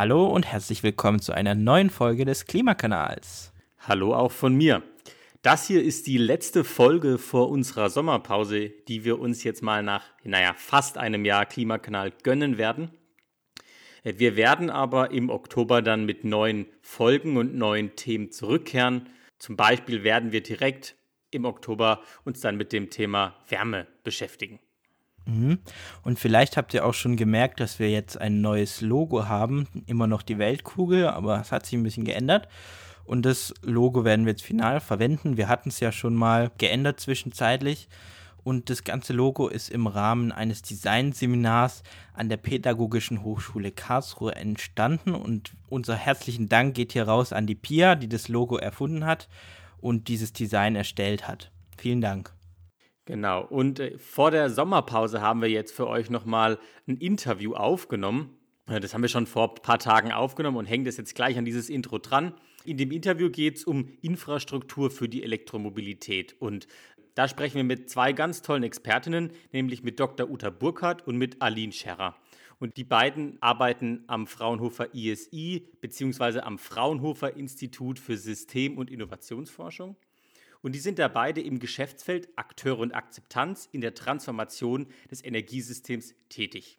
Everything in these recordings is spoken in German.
Hallo und herzlich willkommen zu einer neuen Folge des Klimakanals. Hallo auch von mir. Das hier ist die letzte Folge vor unserer Sommerpause, die wir uns jetzt mal nach, naja, fast einem Jahr Klimakanal gönnen werden. Wir werden aber im Oktober dann mit neuen Folgen und neuen Themen zurückkehren. Zum Beispiel werden wir direkt im Oktober uns dann mit dem Thema Wärme beschäftigen. Mhm. Und vielleicht habt ihr auch schon gemerkt, dass wir jetzt ein neues Logo haben. Immer noch die Weltkugel, aber es hat sich ein bisschen geändert. Und das Logo werden wir jetzt final verwenden. Wir hatten es ja schon mal geändert zwischenzeitlich. Und das ganze Logo ist im Rahmen eines Designseminars an der Pädagogischen Hochschule Karlsruhe entstanden. Und unser herzlichen Dank geht hier raus an die Pia, die das Logo erfunden hat und dieses Design erstellt hat. Vielen Dank. Genau. Und äh, vor der Sommerpause haben wir jetzt für euch nochmal ein Interview aufgenommen. Das haben wir schon vor ein paar Tagen aufgenommen und hängt es jetzt gleich an dieses Intro dran. In dem Interview geht es um Infrastruktur für die Elektromobilität. Und da sprechen wir mit zwei ganz tollen Expertinnen, nämlich mit Dr. Uta Burkhardt und mit Aline Scherrer. Und die beiden arbeiten am Fraunhofer ISI bzw. am Fraunhofer Institut für System- und Innovationsforschung. Und die sind da beide im Geschäftsfeld Akteure und Akzeptanz in der Transformation des Energiesystems tätig.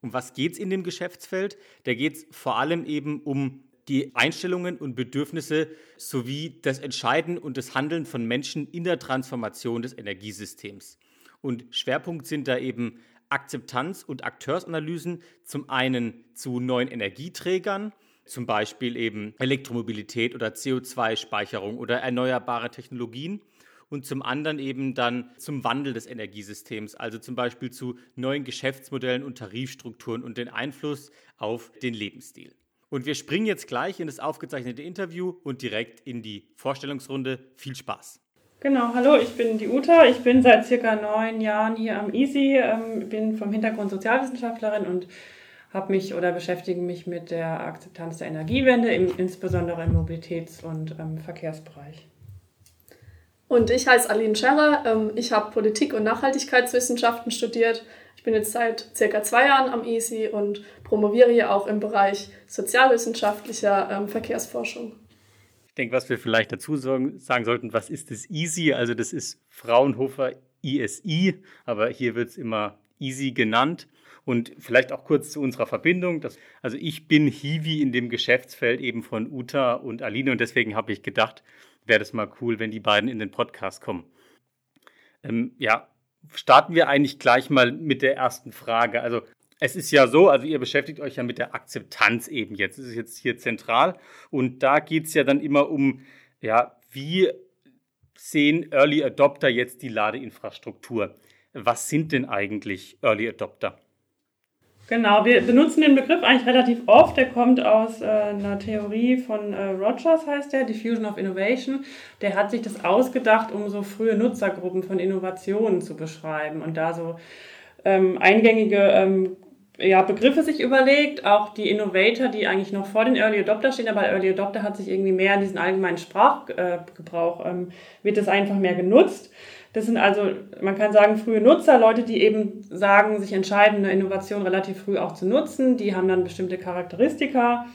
Um was geht es in dem Geschäftsfeld? Da geht es vor allem eben um die Einstellungen und Bedürfnisse sowie das Entscheiden und das Handeln von Menschen in der Transformation des Energiesystems. Und Schwerpunkt sind da eben Akzeptanz- und Akteursanalysen, zum einen zu neuen Energieträgern, zum Beispiel eben Elektromobilität oder CO2-Speicherung oder erneuerbare Technologien und zum anderen eben dann zum Wandel des Energiesystems, also zum Beispiel zu neuen Geschäftsmodellen und Tarifstrukturen und den Einfluss auf den Lebensstil. Und wir springen jetzt gleich in das aufgezeichnete Interview und direkt in die Vorstellungsrunde. Viel Spaß! Genau, hallo, ich bin die Uta. Ich bin seit circa neun Jahren hier am EASY, ähm, bin vom Hintergrund Sozialwissenschaftlerin und habe mich oder beschäftige mich mit der Akzeptanz der Energiewende, im, insbesondere im Mobilitäts- und ähm, Verkehrsbereich. Und ich heiße Aline Scherrer. Ähm, ich habe Politik- und Nachhaltigkeitswissenschaften studiert. Ich bin jetzt seit circa zwei Jahren am ESI und promoviere hier auch im Bereich sozialwissenschaftlicher ähm, Verkehrsforschung. Ich denke, was wir vielleicht dazu sagen, sagen sollten, was ist das EASY? Also das ist Fraunhofer ISI, aber hier wird es immer EASY genannt. Und vielleicht auch kurz zu unserer Verbindung. Das, also ich bin Hiwi in dem Geschäftsfeld eben von Uta und Aline und deswegen habe ich gedacht, wäre das mal cool, wenn die beiden in den Podcast kommen. Ähm, ja, starten wir eigentlich gleich mal mit der ersten Frage. Also es ist ja so, also ihr beschäftigt euch ja mit der Akzeptanz eben jetzt. Das ist jetzt hier zentral und da geht es ja dann immer um, ja, wie sehen Early Adopter jetzt die Ladeinfrastruktur? Was sind denn eigentlich Early Adopter? Genau, wir benutzen den Begriff eigentlich relativ oft. Der kommt aus äh, einer Theorie von äh, Rogers, heißt der, Diffusion of Innovation. Der hat sich das ausgedacht, um so frühe Nutzergruppen von Innovationen zu beschreiben und da so ähm, eingängige ähm, ja, Begriffe sich überlegt, auch die Innovator, die eigentlich noch vor den Early Adopter stehen, aber Early Adopter hat sich irgendwie mehr in diesen allgemeinen Sprachgebrauch, ähm, wird das einfach mehr genutzt. Das sind also, man kann sagen, frühe Nutzer, Leute, die eben sagen, sich entscheiden, eine Innovation relativ früh auch zu nutzen. Die haben dann bestimmte Charakteristika.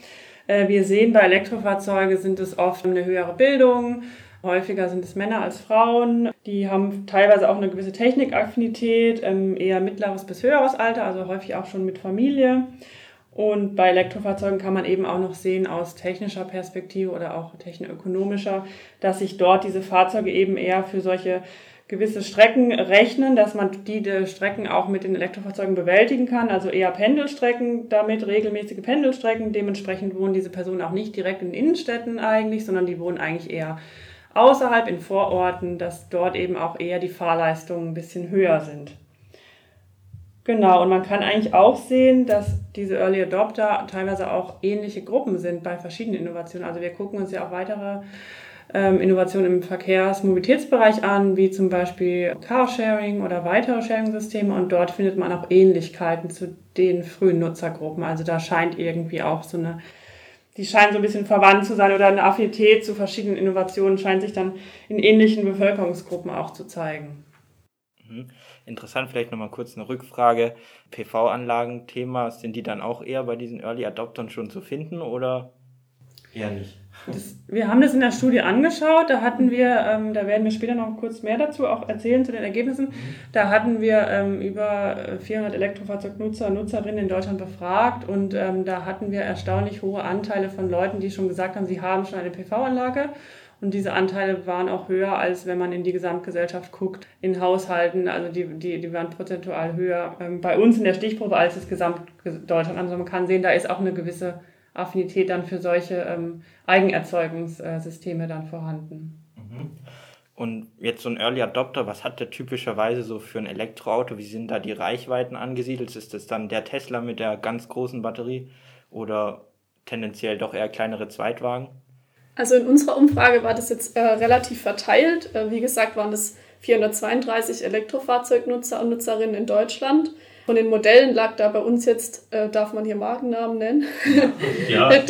Äh, wir sehen, bei Elektrofahrzeugen sind es oft eine höhere Bildung. Häufiger sind es Männer als Frauen. Die haben teilweise auch eine gewisse Technikaffinität, ähm, eher mittleres bis höheres Alter, also häufig auch schon mit Familie. Und bei Elektrofahrzeugen kann man eben auch noch sehen aus technischer Perspektive oder auch technoökonomischer, dass sich dort diese Fahrzeuge eben eher für solche gewisse Strecken rechnen, dass man die, die Strecken auch mit den Elektrofahrzeugen bewältigen kann, also eher Pendelstrecken damit, regelmäßige Pendelstrecken. Dementsprechend wohnen diese Personen auch nicht direkt in Innenstädten eigentlich, sondern die wohnen eigentlich eher außerhalb in Vororten, dass dort eben auch eher die Fahrleistungen ein bisschen höher sind. Genau, und man kann eigentlich auch sehen, dass diese Early Adopter teilweise auch ähnliche Gruppen sind bei verschiedenen Innovationen. Also wir gucken uns ja auch weitere Innovationen im Verkehrs-Mobilitätsbereich an, wie zum Beispiel Carsharing oder weitere Sharing-Systeme. Und dort findet man auch Ähnlichkeiten zu den frühen Nutzergruppen. Also da scheint irgendwie auch so eine, die scheinen so ein bisschen verwandt zu sein oder eine Affinität zu verschiedenen Innovationen scheint sich dann in ähnlichen Bevölkerungsgruppen auch zu zeigen. Mhm. Interessant, vielleicht nochmal kurz eine Rückfrage. PV-Anlagen-Thema, sind die dann auch eher bei diesen Early Adoptern schon zu finden oder eher nicht? Das, wir haben das in der Studie angeschaut. Da hatten wir, ähm, da werden wir später noch kurz mehr dazu auch erzählen zu den Ergebnissen. Da hatten wir ähm, über 400 Elektrofahrzeugnutzer Nutzerinnen in Deutschland befragt und ähm, da hatten wir erstaunlich hohe Anteile von Leuten, die schon gesagt haben, sie haben schon eine PV-Anlage. Und diese Anteile waren auch höher, als wenn man in die Gesamtgesellschaft guckt, in Haushalten. Also die, die, die waren prozentual höher ähm, bei uns in der Stichprobe als das Gesamtdeutschland. Also man kann sehen, da ist auch eine gewisse Affinität dann für solche ähm, Eigenerzeugungssysteme dann vorhanden. Mhm. Und jetzt so ein Early Adopter, was hat der typischerweise so für ein Elektroauto? Wie sind da die Reichweiten angesiedelt? Ist das dann der Tesla mit der ganz großen Batterie oder tendenziell doch eher kleinere Zweitwagen? Also in unserer Umfrage war das jetzt äh, relativ verteilt. Äh, wie gesagt, waren das 432 Elektrofahrzeugnutzer und Nutzerinnen in Deutschland. Von den Modellen lag da bei uns jetzt, äh, darf man hier Markennamen nennen, ja. der,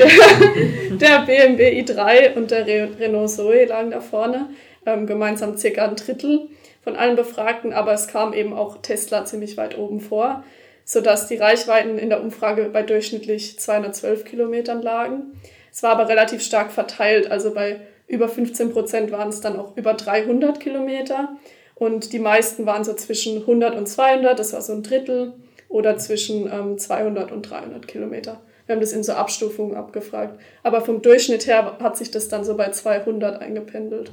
der BMW i3 und der Renault Zoe lagen da vorne, ähm, gemeinsam circa ein Drittel von allen Befragten, aber es kam eben auch Tesla ziemlich weit oben vor, sodass die Reichweiten in der Umfrage bei durchschnittlich 212 Kilometern lagen. Es war aber relativ stark verteilt, also bei über 15 Prozent waren es dann auch über 300 Kilometer und die meisten waren so zwischen 100 und 200, das war so ein Drittel, oder zwischen ähm, 200 und 300 Kilometer. Wir haben das in so Abstufungen abgefragt. Aber vom Durchschnitt her hat sich das dann so bei 200 eingependelt.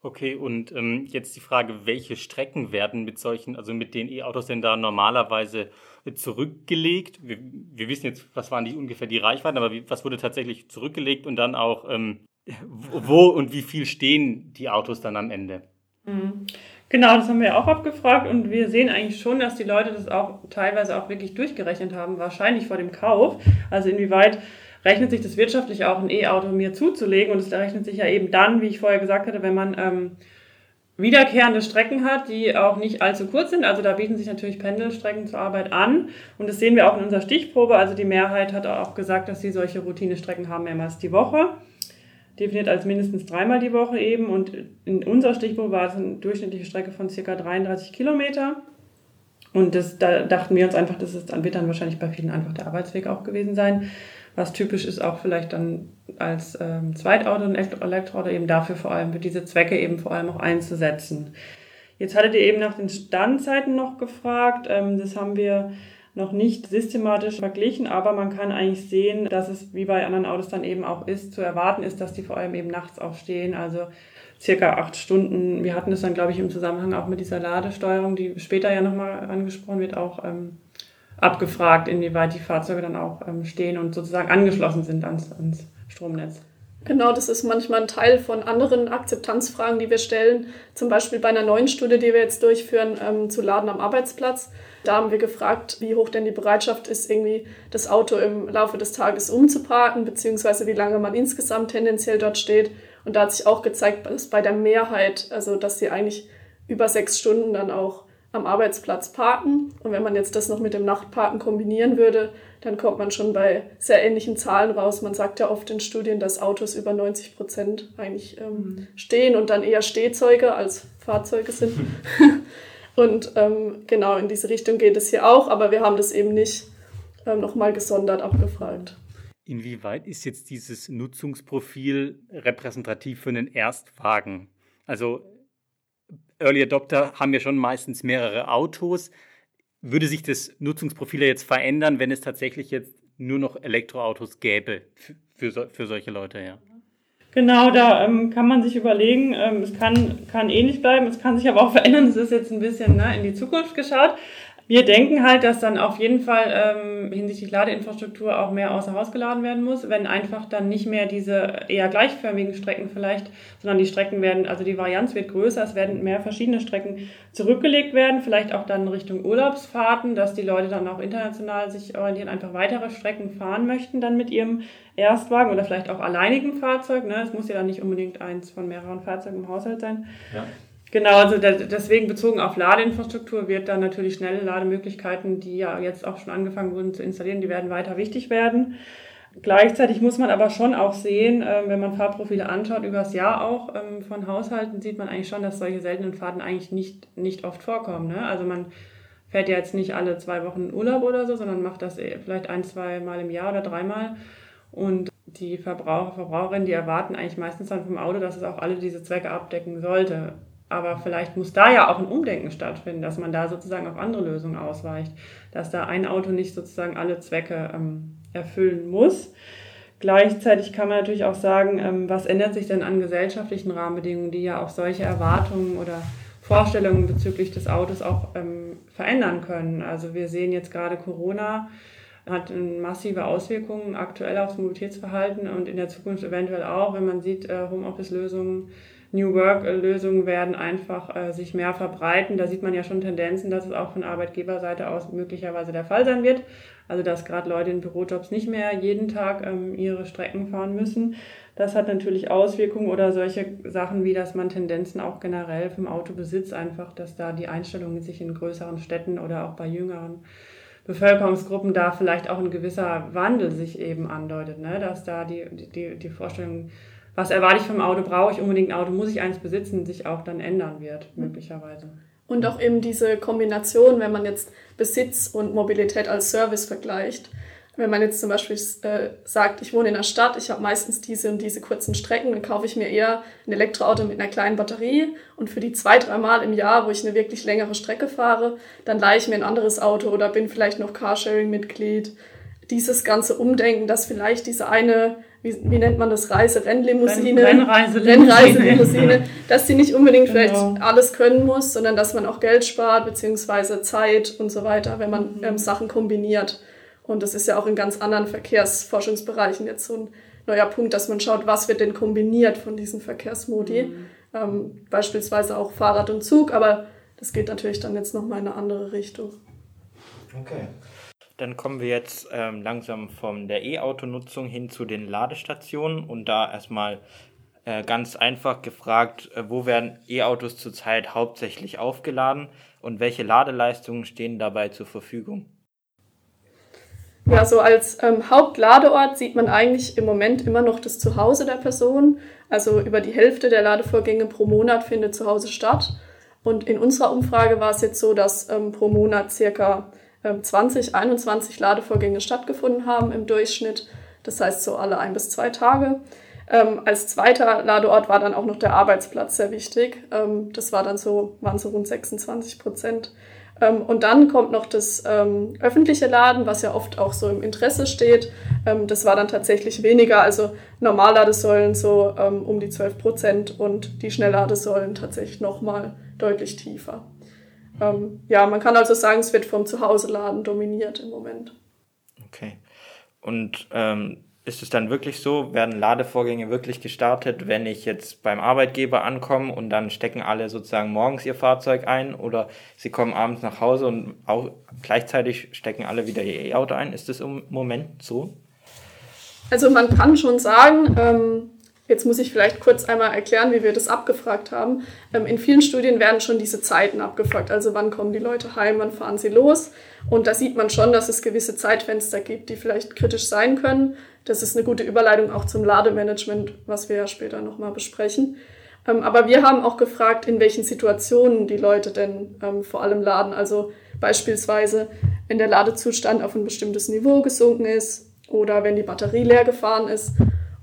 Okay, und ähm, jetzt die Frage, welche Strecken werden mit solchen, also mit den E-Autos denn da normalerweise zurückgelegt? Wir, wir, wissen jetzt, was waren die ungefähr die Reichweiten, aber wie, was wurde tatsächlich zurückgelegt und dann auch, ähm, wo und wie viel stehen die Autos dann am Ende? Mhm. Genau, das haben wir auch abgefragt und wir sehen eigentlich schon, dass die Leute das auch teilweise auch wirklich durchgerechnet haben, wahrscheinlich vor dem Kauf. Also inwieweit rechnet sich das wirtschaftlich auch, ein E-Auto mir zuzulegen und es rechnet sich ja eben dann, wie ich vorher gesagt hatte, wenn man ähm, wiederkehrende Strecken hat, die auch nicht allzu kurz sind. Also da bieten sich natürlich Pendelstrecken zur Arbeit an. Und das sehen wir auch in unserer Stichprobe. Also die Mehrheit hat auch gesagt, dass sie solche Routinestrecken haben mehrmals die Woche definiert als mindestens dreimal die Woche eben. Und in unserer Stichprobe war es eine durchschnittliche Strecke von ca. 33 Kilometer. Und das, da dachten wir uns einfach, es dann wird dann wahrscheinlich bei vielen einfach der Arbeitsweg auch gewesen sein. Was typisch ist auch vielleicht dann als ähm, Zweitauto und Elektroauto eben dafür vor allem, für diese Zwecke eben vor allem auch einzusetzen. Jetzt hattet ihr eben nach den Standzeiten noch gefragt. Ähm, das haben wir noch nicht systematisch verglichen, aber man kann eigentlich sehen, dass es wie bei anderen Autos dann eben auch ist, zu erwarten ist, dass die vor allem eben nachts auch stehen, also circa acht Stunden. Wir hatten es dann, glaube ich, im Zusammenhang auch mit dieser Ladesteuerung, die später ja nochmal angesprochen wird, auch ähm, abgefragt, inwieweit die Fahrzeuge dann auch ähm, stehen und sozusagen angeschlossen sind ans, ans Stromnetz. Genau, das ist manchmal ein Teil von anderen Akzeptanzfragen, die wir stellen. Zum Beispiel bei einer neuen Studie, die wir jetzt durchführen, ähm, zu Laden am Arbeitsplatz. Da haben wir gefragt, wie hoch denn die Bereitschaft ist, irgendwie das Auto im Laufe des Tages umzuparken, beziehungsweise wie lange man insgesamt tendenziell dort steht. Und da hat sich auch gezeigt, dass bei der Mehrheit, also dass sie eigentlich über sechs Stunden dann auch am Arbeitsplatz parken. Und wenn man jetzt das noch mit dem Nachtparken kombinieren würde, dann kommt man schon bei sehr ähnlichen Zahlen raus. Man sagt ja oft in Studien, dass Autos über 90 Prozent eigentlich ähm, mhm. stehen und dann eher Stehzeuge als Fahrzeuge sind. und ähm, genau in diese Richtung geht es hier auch, aber wir haben das eben nicht ähm, nochmal gesondert abgefragt. Inwieweit ist jetzt dieses Nutzungsprofil repräsentativ für einen Erstwagen? Also Early Adopter haben ja schon meistens mehrere Autos würde sich das Nutzungsprofil jetzt verändern, wenn es tatsächlich jetzt nur noch Elektroautos gäbe für, für, für solche Leute, ja? Genau, da ähm, kann man sich überlegen, ähm, es kann, kann ähnlich bleiben, es kann sich aber auch verändern, es ist jetzt ein bisschen ne, in die Zukunft geschaut. Wir denken halt, dass dann auf jeden Fall ähm, hinsichtlich Ladeinfrastruktur auch mehr außer Haus geladen werden muss, wenn einfach dann nicht mehr diese eher gleichförmigen Strecken vielleicht, sondern die Strecken werden, also die Varianz wird größer, es werden mehr verschiedene Strecken zurückgelegt werden, vielleicht auch dann Richtung Urlaubsfahrten, dass die Leute dann auch international sich orientieren, einfach weitere Strecken fahren möchten dann mit ihrem Erstwagen oder vielleicht auch alleinigen Fahrzeug. Ne? Es muss ja dann nicht unbedingt eins von mehreren Fahrzeugen im Haushalt sein. Ja. Genau, also deswegen bezogen auf Ladeinfrastruktur wird dann natürlich schnelle Lademöglichkeiten, die ja jetzt auch schon angefangen wurden zu installieren, die werden weiter wichtig werden. Gleichzeitig muss man aber schon auch sehen, äh, wenn man Fahrprofile anschaut, übers Jahr auch ähm, von Haushalten, sieht man eigentlich schon, dass solche seltenen Fahrten eigentlich nicht, nicht oft vorkommen. Ne? Also man fährt ja jetzt nicht alle zwei Wochen Urlaub oder so, sondern macht das eh vielleicht ein, zwei Mal im Jahr oder dreimal. Und die Verbraucher, Verbraucherinnen, die erwarten eigentlich meistens dann vom Auto, dass es auch alle diese Zwecke abdecken sollte. Aber vielleicht muss da ja auch ein Umdenken stattfinden, dass man da sozusagen auf andere Lösungen ausweicht, dass da ein Auto nicht sozusagen alle Zwecke ähm, erfüllen muss. Gleichzeitig kann man natürlich auch sagen, ähm, was ändert sich denn an gesellschaftlichen Rahmenbedingungen, die ja auch solche Erwartungen oder Vorstellungen bezüglich des Autos auch ähm, verändern können. Also wir sehen jetzt gerade Corona hat massive Auswirkungen aktuell aufs Mobilitätsverhalten und in der Zukunft eventuell auch, wenn man sieht, äh, Homeoffice-Lösungen New Work-Lösungen werden einfach äh, sich mehr verbreiten. Da sieht man ja schon Tendenzen, dass es auch von Arbeitgeberseite aus möglicherweise der Fall sein wird. Also dass gerade Leute in Bürojobs nicht mehr jeden Tag ähm, ihre Strecken fahren müssen. Das hat natürlich Auswirkungen oder solche Sachen wie, dass man Tendenzen auch generell vom Autobesitz einfach, dass da die Einstellungen sich in größeren Städten oder auch bei jüngeren Bevölkerungsgruppen da vielleicht auch ein gewisser Wandel sich eben andeutet, ne? dass da die, die, die Vorstellung was erwarte ich vom Auto, brauche ich unbedingt ein Auto, muss ich eins besitzen, sich auch dann ändern wird, möglicherweise. Und auch eben diese Kombination, wenn man jetzt Besitz und Mobilität als Service vergleicht. Wenn man jetzt zum Beispiel äh, sagt, ich wohne in der Stadt, ich habe meistens diese und diese kurzen Strecken, dann kaufe ich mir eher ein Elektroauto mit einer kleinen Batterie und für die zwei, drei Mal im Jahr, wo ich eine wirklich längere Strecke fahre, dann leihe ich mir ein anderes Auto oder bin vielleicht noch Carsharing-Mitglied. Dieses ganze Umdenken, dass vielleicht diese eine wie, wie nennt man das, Reise-Rennlimousine, Rennreiselimousine, Rennreiselimousine, dass sie nicht unbedingt genau. vielleicht alles können muss, sondern dass man auch Geld spart, beziehungsweise Zeit und so weiter, wenn man mhm. ähm, Sachen kombiniert. Und das ist ja auch in ganz anderen Verkehrsforschungsbereichen jetzt so ein neuer Punkt, dass man schaut, was wird denn kombiniert von diesen Verkehrsmodi. Mhm. Ähm, beispielsweise auch Fahrrad und Zug, aber das geht natürlich dann jetzt nochmal in eine andere Richtung. Okay. Dann kommen wir jetzt ähm, langsam von der E-Auto-Nutzung hin zu den Ladestationen und da erstmal äh, ganz einfach gefragt, äh, wo werden E-Autos zurzeit hauptsächlich aufgeladen und welche Ladeleistungen stehen dabei zur Verfügung? Ja, so als ähm, Hauptladeort sieht man eigentlich im Moment immer noch das Zuhause der Person. Also über die Hälfte der Ladevorgänge pro Monat findet zu Hause statt. Und in unserer Umfrage war es jetzt so, dass ähm, pro Monat circa 20, ähm, 21 Ladevorgänge stattgefunden haben im Durchschnitt. Das heißt so alle ein bis zwei Tage. Ähm, als zweiter Ladeort war dann auch noch der Arbeitsplatz sehr wichtig. Ähm, das war dann so, waren so rund 26 Prozent. Ähm, und dann kommt noch das ähm, öffentliche Laden, was ja oft auch so im Interesse steht. Ähm, das war dann tatsächlich weniger. Also Normalladesäulen so um die 12 Prozent und die Schnellladesäulen tatsächlich nochmal deutlich tiefer. Ähm, ja, man kann also sagen, es wird vom Zuhause-Laden dominiert im Moment. Okay. Und ähm, ist es dann wirklich so, werden Ladevorgänge wirklich gestartet, wenn ich jetzt beim Arbeitgeber ankomme und dann stecken alle sozusagen morgens ihr Fahrzeug ein oder sie kommen abends nach Hause und auch gleichzeitig stecken alle wieder ihr E-Auto ein? Ist das im Moment so? Also man kann schon sagen, ähm, Jetzt muss ich vielleicht kurz einmal erklären, wie wir das abgefragt haben. Ähm, in vielen Studien werden schon diese Zeiten abgefragt. Also wann kommen die Leute heim, wann fahren sie los. Und da sieht man schon, dass es gewisse Zeitfenster gibt, die vielleicht kritisch sein können. Das ist eine gute Überleitung auch zum Lademanagement, was wir ja später nochmal besprechen. Ähm, aber wir haben auch gefragt, in welchen Situationen die Leute denn ähm, vor allem laden. Also beispielsweise, wenn der Ladezustand auf ein bestimmtes Niveau gesunken ist oder wenn die Batterie leer gefahren ist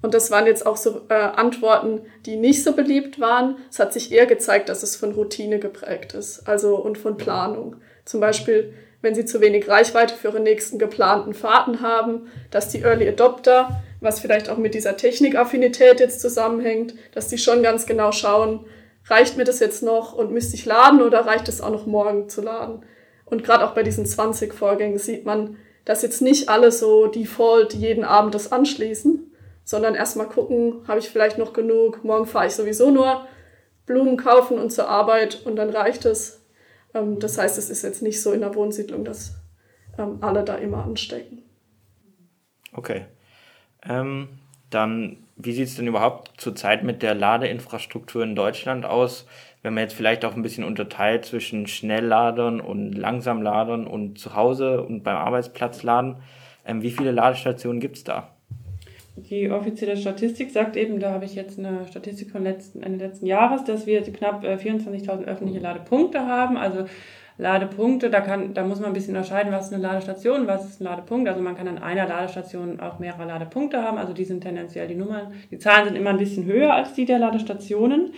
und das waren jetzt auch so äh, Antworten, die nicht so beliebt waren. Es hat sich eher gezeigt, dass es von Routine geprägt ist, also und von Planung. Zum Beispiel, wenn sie zu wenig Reichweite für ihre nächsten geplanten Fahrten haben, dass die Early Adopter, was vielleicht auch mit dieser Technikaffinität jetzt zusammenhängt, dass die schon ganz genau schauen, reicht mir das jetzt noch und müsste ich laden oder reicht es auch noch morgen zu laden? Und gerade auch bei diesen 20 Vorgängen sieht man, dass jetzt nicht alle so default jeden Abend das anschließen, sondern erstmal gucken, habe ich vielleicht noch genug, morgen fahre ich sowieso nur Blumen kaufen und zur Arbeit und dann reicht es. Ähm, das heißt, es ist jetzt nicht so in der Wohnsiedlung, dass ähm, alle da immer anstecken. Okay. Ähm, dann, wie sieht es denn überhaupt zurzeit mit der Ladeinfrastruktur in Deutschland aus? Wenn man jetzt vielleicht auch ein bisschen unterteilt zwischen Schnellladern und Langsamladern und zu Hause und beim Arbeitsplatz laden. Ähm, wie viele Ladestationen gibt es da? Die offizielle Statistik sagt eben, da habe ich jetzt eine Statistik von letzten, Ende letzten Jahres, dass wir knapp 24.000 äh, öffentliche Ladepunkte haben. Also Ladepunkte, da, kann, da muss man ein bisschen unterscheiden, was ist eine Ladestation, was ist ein Ladepunkt. Also man kann an einer Ladestation auch mehrere Ladepunkte haben. Also die sind tendenziell die Nummern, die Zahlen sind immer ein bisschen höher als die der Ladestationen.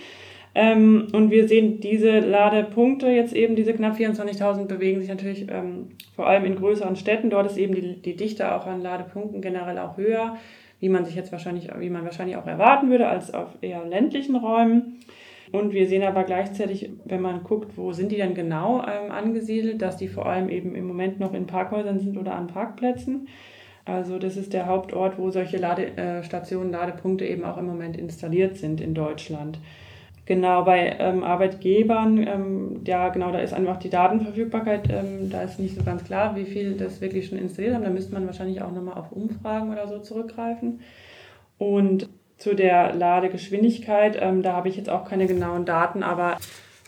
Ähm, und wir sehen diese Ladepunkte jetzt eben, diese knapp 24.000 bewegen sich natürlich ähm, vor allem in größeren Städten. Dort ist eben die, die Dichte auch an Ladepunkten generell auch höher, wie man sich jetzt wahrscheinlich, wie man wahrscheinlich auch erwarten würde, als auf eher ländlichen Räumen. Und wir sehen aber gleichzeitig, wenn man guckt, wo sind die denn genau ähm, angesiedelt, dass die vor allem eben im Moment noch in Parkhäusern sind oder an Parkplätzen. Also das ist der Hauptort, wo solche Ladestationen, äh, Ladepunkte eben auch im Moment installiert sind in Deutschland. Genau, bei ähm, Arbeitgebern, ähm, ja genau, da ist einfach die Datenverfügbarkeit, ähm, da ist nicht so ganz klar, wie viel das wirklich schon installiert haben. Da müsste man wahrscheinlich auch nochmal auf Umfragen oder so zurückgreifen. Und zu der Ladegeschwindigkeit, ähm, da habe ich jetzt auch keine genauen Daten, aber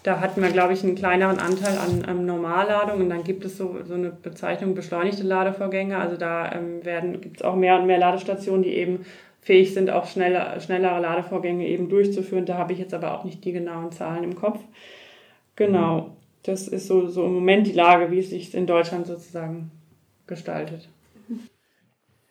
da hatten wir, glaube ich, einen kleineren Anteil an, an Normalladung und dann gibt es so, so eine Bezeichnung beschleunigte Ladevorgänge. Also da ähm, gibt es auch mehr und mehr Ladestationen, die eben fähig sind, auch schneller, schnellere Ladevorgänge eben durchzuführen. Da habe ich jetzt aber auch nicht die genauen Zahlen im Kopf. Genau, das ist so, so im Moment die Lage, wie es sich in Deutschland sozusagen gestaltet.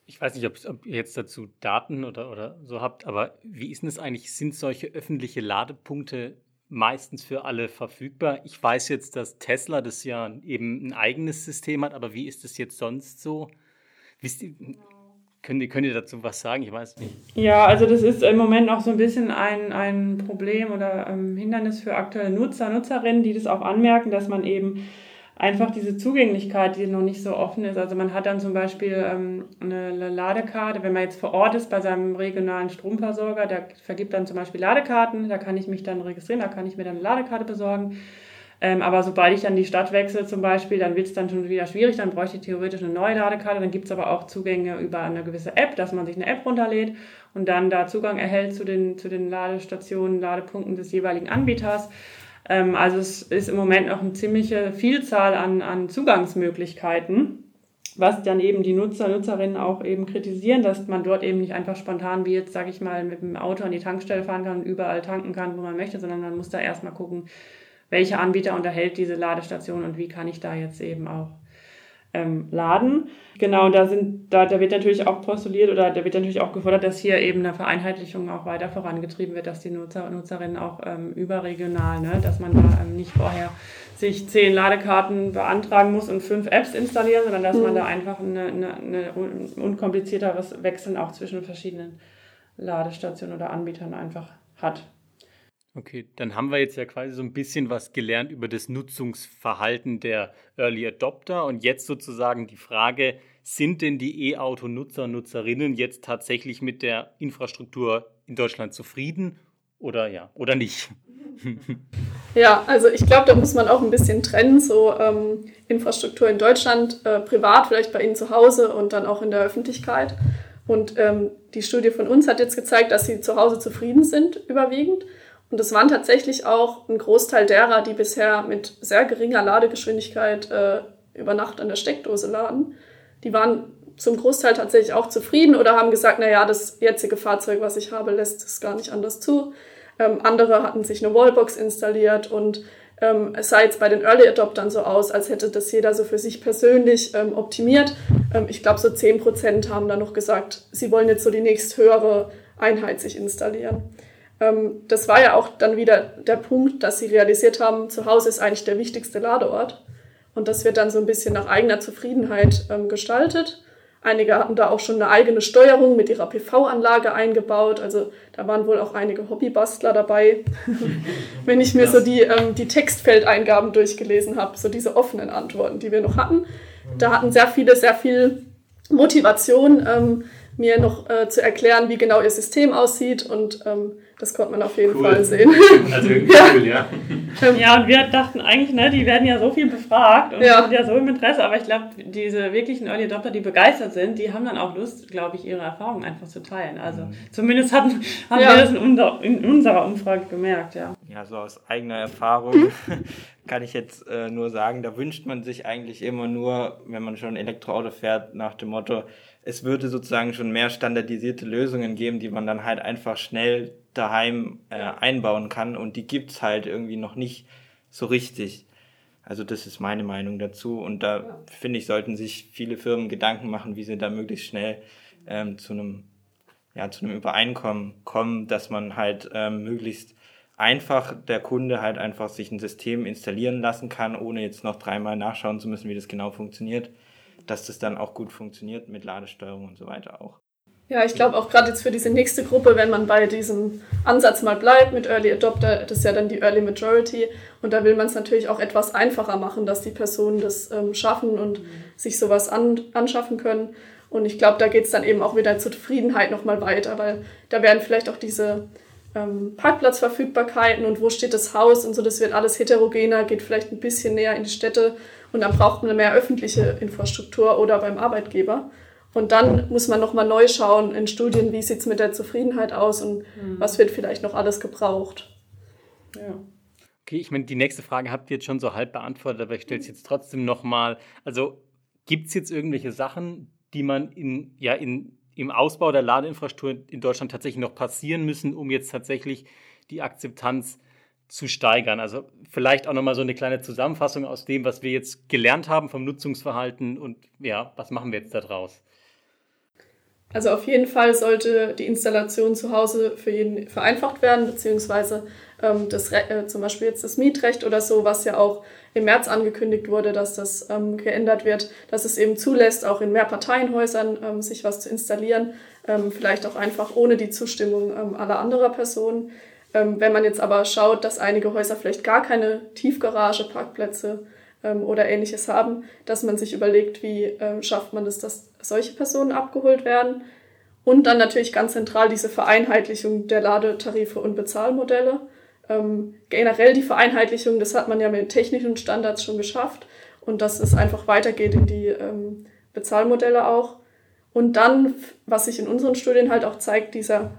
Ich weiß nicht, ob ihr jetzt dazu Daten oder, oder so habt, aber wie ist denn es eigentlich? Sind solche öffentliche Ladepunkte meistens für alle verfügbar? Ich weiß jetzt, dass Tesla das ja eben ein eigenes System hat, aber wie ist es jetzt sonst so? Wisst ihr, könnt, ihr, könnt ihr dazu was sagen? Ich weiß nicht. Ja, also das ist im Moment noch so ein bisschen ein, ein Problem oder ein Hindernis für aktuelle Nutzer, Nutzerinnen, die das auch anmerken, dass man eben einfach diese Zugänglichkeit, die noch nicht so offen ist. Also man hat dann zum Beispiel ähm, eine Ladekarte, wenn man jetzt vor Ort ist bei seinem regionalen Stromversorger, der vergibt dann zum Beispiel Ladekarten, da kann ich mich dann registrieren, da kann ich mir dann eine Ladekarte besorgen. Ähm, aber sobald ich dann die Stadt wechsle zum Beispiel, dann wird es dann schon wieder schwierig, dann bräuchte ich theoretisch eine neue Ladekarte. Dann gibt es aber auch Zugänge über eine gewisse App, dass man sich eine App runterlädt und dann da Zugang erhält zu den, zu den Ladestationen, Ladepunkten des jeweiligen Anbieters. Ähm, also es ist im Moment noch eine ziemliche Vielzahl an, an Zugangsmöglichkeiten was dann eben die Nutzer, Nutzerinnen auch eben kritisieren, dass man dort eben nicht einfach spontan wie jetzt, sage ich mal, mit dem Auto an die Tankstelle fahren kann und überall tanken kann, wo man möchte, sondern man muss da erstmal gucken, welcher Anbieter unterhält diese Ladestation und wie kann ich da jetzt eben auch ähm, laden. Genau, da sind, da, da wird natürlich auch postuliert oder da wird natürlich auch gefordert, dass hier eben eine Vereinheitlichung auch weiter vorangetrieben wird, dass die Nutzer und Nutzerinnen auch ähm, überregional, ne, dass man da ähm, nicht vorher sich zehn Ladekarten beantragen muss und fünf Apps installieren, sondern dass mhm. man da einfach eine, eine, eine unkomplizierteres Wechseln auch zwischen verschiedenen Ladestationen oder Anbietern einfach hat. Okay, dann haben wir jetzt ja quasi so ein bisschen was gelernt über das Nutzungsverhalten der Early Adopter und jetzt sozusagen die Frage, sind denn die E-Auto-Nutzer und Nutzerinnen jetzt tatsächlich mit der Infrastruktur in Deutschland zufrieden oder ja, oder nicht? Ja, also ich glaube, da muss man auch ein bisschen trennen, so ähm, Infrastruktur in Deutschland, äh, privat, vielleicht bei Ihnen zu Hause und dann auch in der Öffentlichkeit. Und ähm, die Studie von uns hat jetzt gezeigt, dass sie zu Hause zufrieden sind, überwiegend. Und es waren tatsächlich auch ein Großteil derer, die bisher mit sehr geringer Ladegeschwindigkeit äh, über Nacht an der Steckdose laden. Die waren zum Großteil tatsächlich auch zufrieden oder haben gesagt, na ja, das jetzige Fahrzeug, was ich habe, lässt es gar nicht anders zu. Ähm, andere hatten sich eine Wallbox installiert und ähm, es sah jetzt bei den Early Adoptern so aus, als hätte das jeder so für sich persönlich ähm, optimiert. Ähm, ich glaube, so 10% haben dann noch gesagt, sie wollen jetzt so die nächst höhere Einheit sich installieren. Ähm, das war ja auch dann wieder der Punkt, dass sie realisiert haben, zu Hause ist eigentlich der wichtigste Ladeort. Und das wird dann so ein bisschen nach eigener Zufriedenheit ähm, gestaltet. Einige hatten da auch schon eine eigene Steuerung mit ihrer PV-Anlage eingebaut. Also da waren wohl auch einige Hobbybastler dabei. Wenn ich mir so die, ähm, die Textfeldeingaben durchgelesen habe, so diese offenen Antworten, die wir noch hatten, da hatten sehr viele sehr viel Motivation, ähm, mir noch äh, zu erklären, wie genau ihr System aussieht und ähm, das konnte man auf jeden cool. Fall sehen. Also ja. cool, ja. Ja, und wir dachten eigentlich, ne, die werden ja so viel befragt und ja. sind ja so im Interesse, aber ich glaube, diese wirklichen Early Adopter, die begeistert sind, die haben dann auch Lust, glaube ich, ihre Erfahrungen einfach zu teilen. Also mhm. zumindest hatten, haben ja. wir das in, unser, in, unserer Umfrage gemerkt, ja. Ja, so aus eigener Erfahrung kann ich jetzt äh, nur sagen, da wünscht man sich eigentlich immer nur, wenn man schon ein Elektroauto fährt, nach dem Motto, es würde sozusagen schon mehr standardisierte Lösungen geben, die man dann halt einfach schnell daheim äh, einbauen kann und die gibt's halt irgendwie noch nicht so richtig. Also das ist meine Meinung dazu und da ja. finde ich, sollten sich viele Firmen Gedanken machen, wie sie da möglichst schnell ähm, zu einem ja, zu einem Übereinkommen kommen, dass man halt ähm, möglichst einfach der Kunde halt einfach sich ein System installieren lassen kann, ohne jetzt noch dreimal nachschauen zu müssen, wie das genau funktioniert, dass das dann auch gut funktioniert mit Ladesteuerung und so weiter auch. Ja, ich glaube auch gerade jetzt für diese nächste Gruppe, wenn man bei diesem Ansatz mal bleibt mit Early Adopter, das ist ja dann die Early Majority und da will man es natürlich auch etwas einfacher machen, dass die Personen das ähm, schaffen und mhm. sich sowas an, anschaffen können. Und ich glaube, da geht es dann eben auch wieder zur Zufriedenheit nochmal weiter, weil da werden vielleicht auch diese ähm, Parkplatzverfügbarkeiten und wo steht das Haus und so, das wird alles heterogener, geht vielleicht ein bisschen näher in die Städte und dann braucht man mehr öffentliche Infrastruktur oder beim Arbeitgeber. Und dann muss man nochmal neu schauen in Studien, wie sieht es mit der Zufriedenheit aus und mhm. was wird vielleicht noch alles gebraucht. Ja. Okay, ich meine, die nächste Frage habt ihr jetzt schon so halb beantwortet, aber ich stelle es jetzt trotzdem nochmal. Also gibt es jetzt irgendwelche Sachen, die man in, ja, in im Ausbau der Ladeinfrastruktur in Deutschland tatsächlich noch passieren müssen, um jetzt tatsächlich die Akzeptanz zu steigern. Also vielleicht auch nochmal so eine kleine Zusammenfassung aus dem, was wir jetzt gelernt haben vom Nutzungsverhalten und ja, was machen wir jetzt daraus? Also auf jeden Fall sollte die Installation zu Hause für jeden vereinfacht werden, beziehungsweise ähm, das, äh, zum Beispiel jetzt das Mietrecht oder so, was ja auch im März angekündigt wurde, dass das ähm, geändert wird, dass es eben zulässt, auch in Mehrparteienhäusern ähm, sich was zu installieren, ähm, vielleicht auch einfach ohne die Zustimmung ähm, aller anderer Personen. Ähm, wenn man jetzt aber schaut, dass einige Häuser vielleicht gar keine Tiefgarage, Parkplätze ähm, oder ähnliches haben, dass man sich überlegt, wie ähm, schafft man es, dass solche Personen abgeholt werden. Und dann natürlich ganz zentral diese Vereinheitlichung der Ladetarife und Bezahlmodelle. Ähm, generell die Vereinheitlichung, das hat man ja mit technischen Standards schon geschafft und dass es einfach weitergeht in die ähm, Bezahlmodelle auch. Und dann, was sich in unseren Studien halt auch zeigt, dieser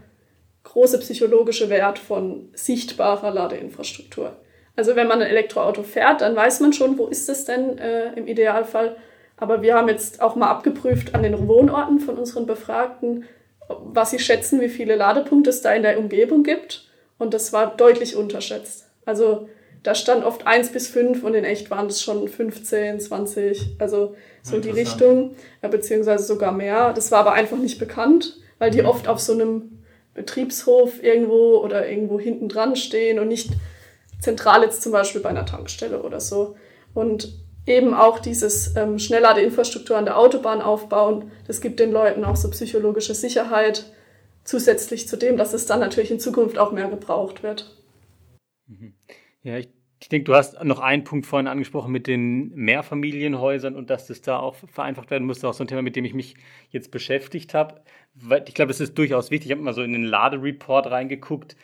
große psychologische Wert von sichtbarer Ladeinfrastruktur. Also wenn man ein Elektroauto fährt, dann weiß man schon, wo ist es denn äh, im Idealfall. Aber wir haben jetzt auch mal abgeprüft an den Wohnorten von unseren Befragten, was sie schätzen, wie viele Ladepunkte es da in der Umgebung gibt. Und das war deutlich unterschätzt. Also da stand oft eins bis fünf und in echt waren es schon 15, 20, also so die Richtung, ja, beziehungsweise sogar mehr. Das war aber einfach nicht bekannt, weil die mhm. oft auf so einem Betriebshof irgendwo oder irgendwo hinten dran stehen und nicht zentral jetzt zum Beispiel bei einer Tankstelle oder so. Und eben auch dieses ähm, Schnellladeinfrastruktur an der Autobahn aufbauen, das gibt den Leuten auch so psychologische Sicherheit, zusätzlich zu dem, dass es dann natürlich in Zukunft auch mehr gebraucht wird. Mhm. Ja, ich, ich denke, du hast noch einen Punkt vorhin angesprochen mit den Mehrfamilienhäusern und dass das da auch vereinfacht werden muss. Das ist auch so ein Thema, mit dem ich mich jetzt beschäftigt habe. Ich glaube, das ist durchaus wichtig. Ich habe mal so in den Ladereport reingeguckt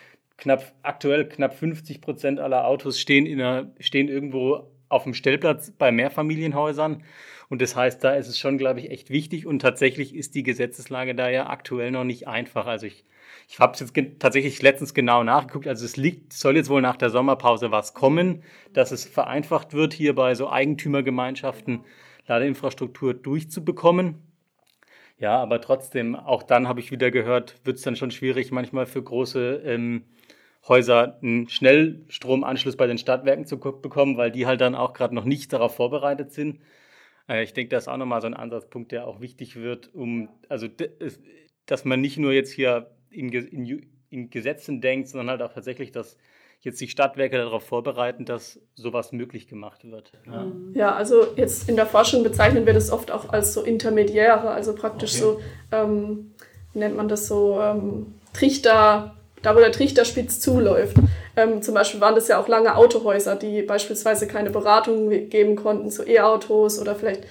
knapp, aktuell knapp 50 Prozent aller Autos stehen, in einer, stehen irgendwo auf dem Stellplatz bei Mehrfamilienhäusern. Und das heißt, da ist es schon, glaube ich, echt wichtig. Und tatsächlich ist die Gesetzeslage da ja aktuell noch nicht einfach. Also ich, ich habe es jetzt tatsächlich letztens genau nachgeguckt. Also es liegt, soll jetzt wohl nach der Sommerpause was kommen, dass es vereinfacht wird, hier bei so Eigentümergemeinschaften Ladeinfrastruktur durchzubekommen. Ja, aber trotzdem, auch dann habe ich wieder gehört, wird es dann schon schwierig, manchmal für große ähm, Häuser einen Schnellstromanschluss bei den Stadtwerken zu bekommen, weil die halt dann auch gerade noch nicht darauf vorbereitet sind. Äh, ich denke, das ist auch nochmal so ein Ansatzpunkt, der auch wichtig wird, um, also, dass man nicht nur jetzt hier in, in, in Gesetzen denkt, sondern halt auch tatsächlich, dass jetzt die Stadtwerke darauf vorbereiten, dass sowas möglich gemacht wird. Ja. ja, also jetzt in der Forschung bezeichnen wir das oft auch als so Intermediäre, also praktisch okay. so, ähm, nennt man das so, ähm, Trichter, da wo der Trichter spitz zuläuft. Ähm, zum Beispiel waren das ja auch lange Autohäuser, die beispielsweise keine Beratung geben konnten zu E-Autos oder vielleicht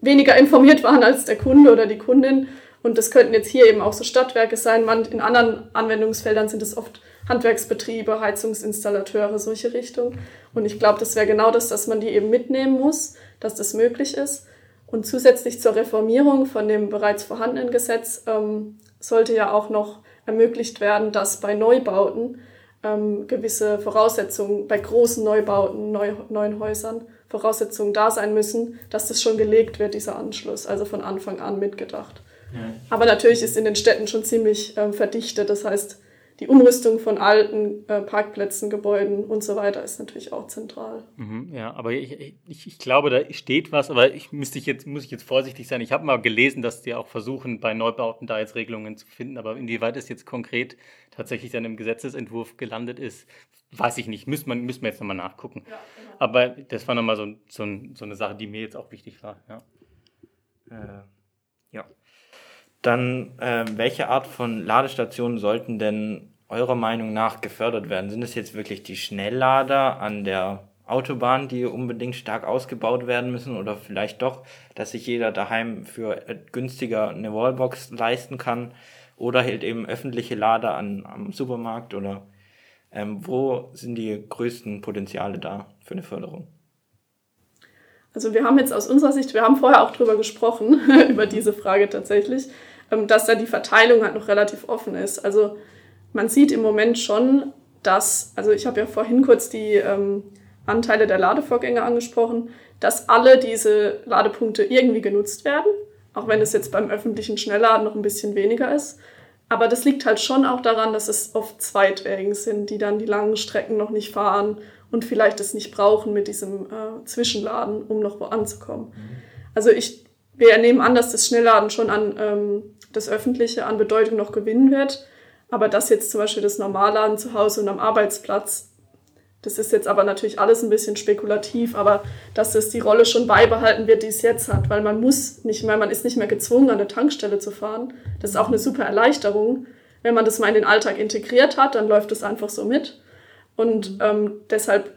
weniger informiert waren als der Kunde oder die Kundin. Und das könnten jetzt hier eben auch so Stadtwerke sein. In anderen Anwendungsfeldern sind es oft Handwerksbetriebe, Heizungsinstallateure, solche Richtungen. Und ich glaube, das wäre genau das, dass man die eben mitnehmen muss, dass das möglich ist. Und zusätzlich zur Reformierung von dem bereits vorhandenen Gesetz ähm, sollte ja auch noch ermöglicht werden, dass bei Neubauten ähm, gewisse Voraussetzungen bei großen Neubauten, neu, neuen Häusern, Voraussetzungen da sein müssen, dass das schon gelegt wird, dieser Anschluss, also von Anfang an mitgedacht. Ja. Aber natürlich ist in den Städten schon ziemlich ähm, verdichtet, das heißt, die Umrüstung von alten äh, Parkplätzen, Gebäuden und so weiter ist natürlich auch zentral. Mhm, ja, aber ich, ich, ich, glaube, da steht was, aber ich müsste ich jetzt, muss ich jetzt vorsichtig sein. Ich habe mal gelesen, dass die auch versuchen, bei Neubauten da jetzt Regelungen zu finden, aber inwieweit es jetzt konkret tatsächlich dann im Gesetzesentwurf gelandet ist, weiß ich nicht. Müssen wir, müssen wir jetzt nochmal nachgucken. Ja, genau. Aber das war nochmal so, so, so eine Sache, die mir jetzt auch wichtig war. Ja. Äh, ja. Dann, äh, welche Art von Ladestationen sollten denn eurer Meinung nach gefördert werden? Sind es jetzt wirklich die Schnelllader an der Autobahn, die unbedingt stark ausgebaut werden müssen oder vielleicht doch, dass sich jeder daheim für äh, günstiger eine Wallbox leisten kann oder halt eben öffentliche Lader an, am Supermarkt oder ähm, wo sind die größten Potenziale da für eine Förderung? Also wir haben jetzt aus unserer Sicht, wir haben vorher auch drüber gesprochen, über diese Frage tatsächlich. Ähm, dass da die Verteilung halt noch relativ offen ist. Also man sieht im Moment schon, dass, also ich habe ja vorhin kurz die ähm, Anteile der Ladevorgänge angesprochen, dass alle diese Ladepunkte irgendwie genutzt werden, auch wenn es jetzt beim öffentlichen Schnellladen noch ein bisschen weniger ist. Aber das liegt halt schon auch daran, dass es oft Zweitwägen sind, die dann die langen Strecken noch nicht fahren und vielleicht es nicht brauchen mit diesem äh, Zwischenladen, um noch wo anzukommen. Also ich, wir nehmen an, dass das Schnellladen schon an ähm, das Öffentliche an Bedeutung noch gewinnen wird. Aber das jetzt zum Beispiel das Normalladen zu Hause und am Arbeitsplatz, das ist jetzt aber natürlich alles ein bisschen spekulativ, aber dass es die Rolle schon beibehalten wird, die es jetzt hat, weil man muss nicht mehr, man ist nicht mehr gezwungen, an eine Tankstelle zu fahren. Das ist auch eine super Erleichterung. Wenn man das mal in den Alltag integriert hat, dann läuft es einfach so mit. Und ähm, deshalb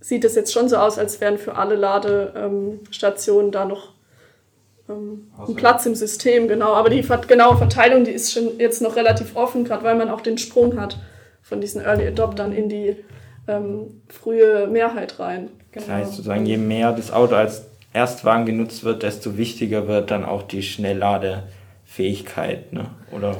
sieht es jetzt schon so aus, als wären für alle Ladestationen da noch ähm, einen Platz im System, genau. Aber die genaue Verteilung, die ist schon jetzt noch relativ offen, gerade weil man auch den Sprung hat von diesen Early Adoptern in die ähm, frühe Mehrheit rein. Genau. Das heißt sozusagen, je mehr das Auto als Erstwagen genutzt wird, desto wichtiger wird dann auch die Schnellladefähigkeit, ne? oder?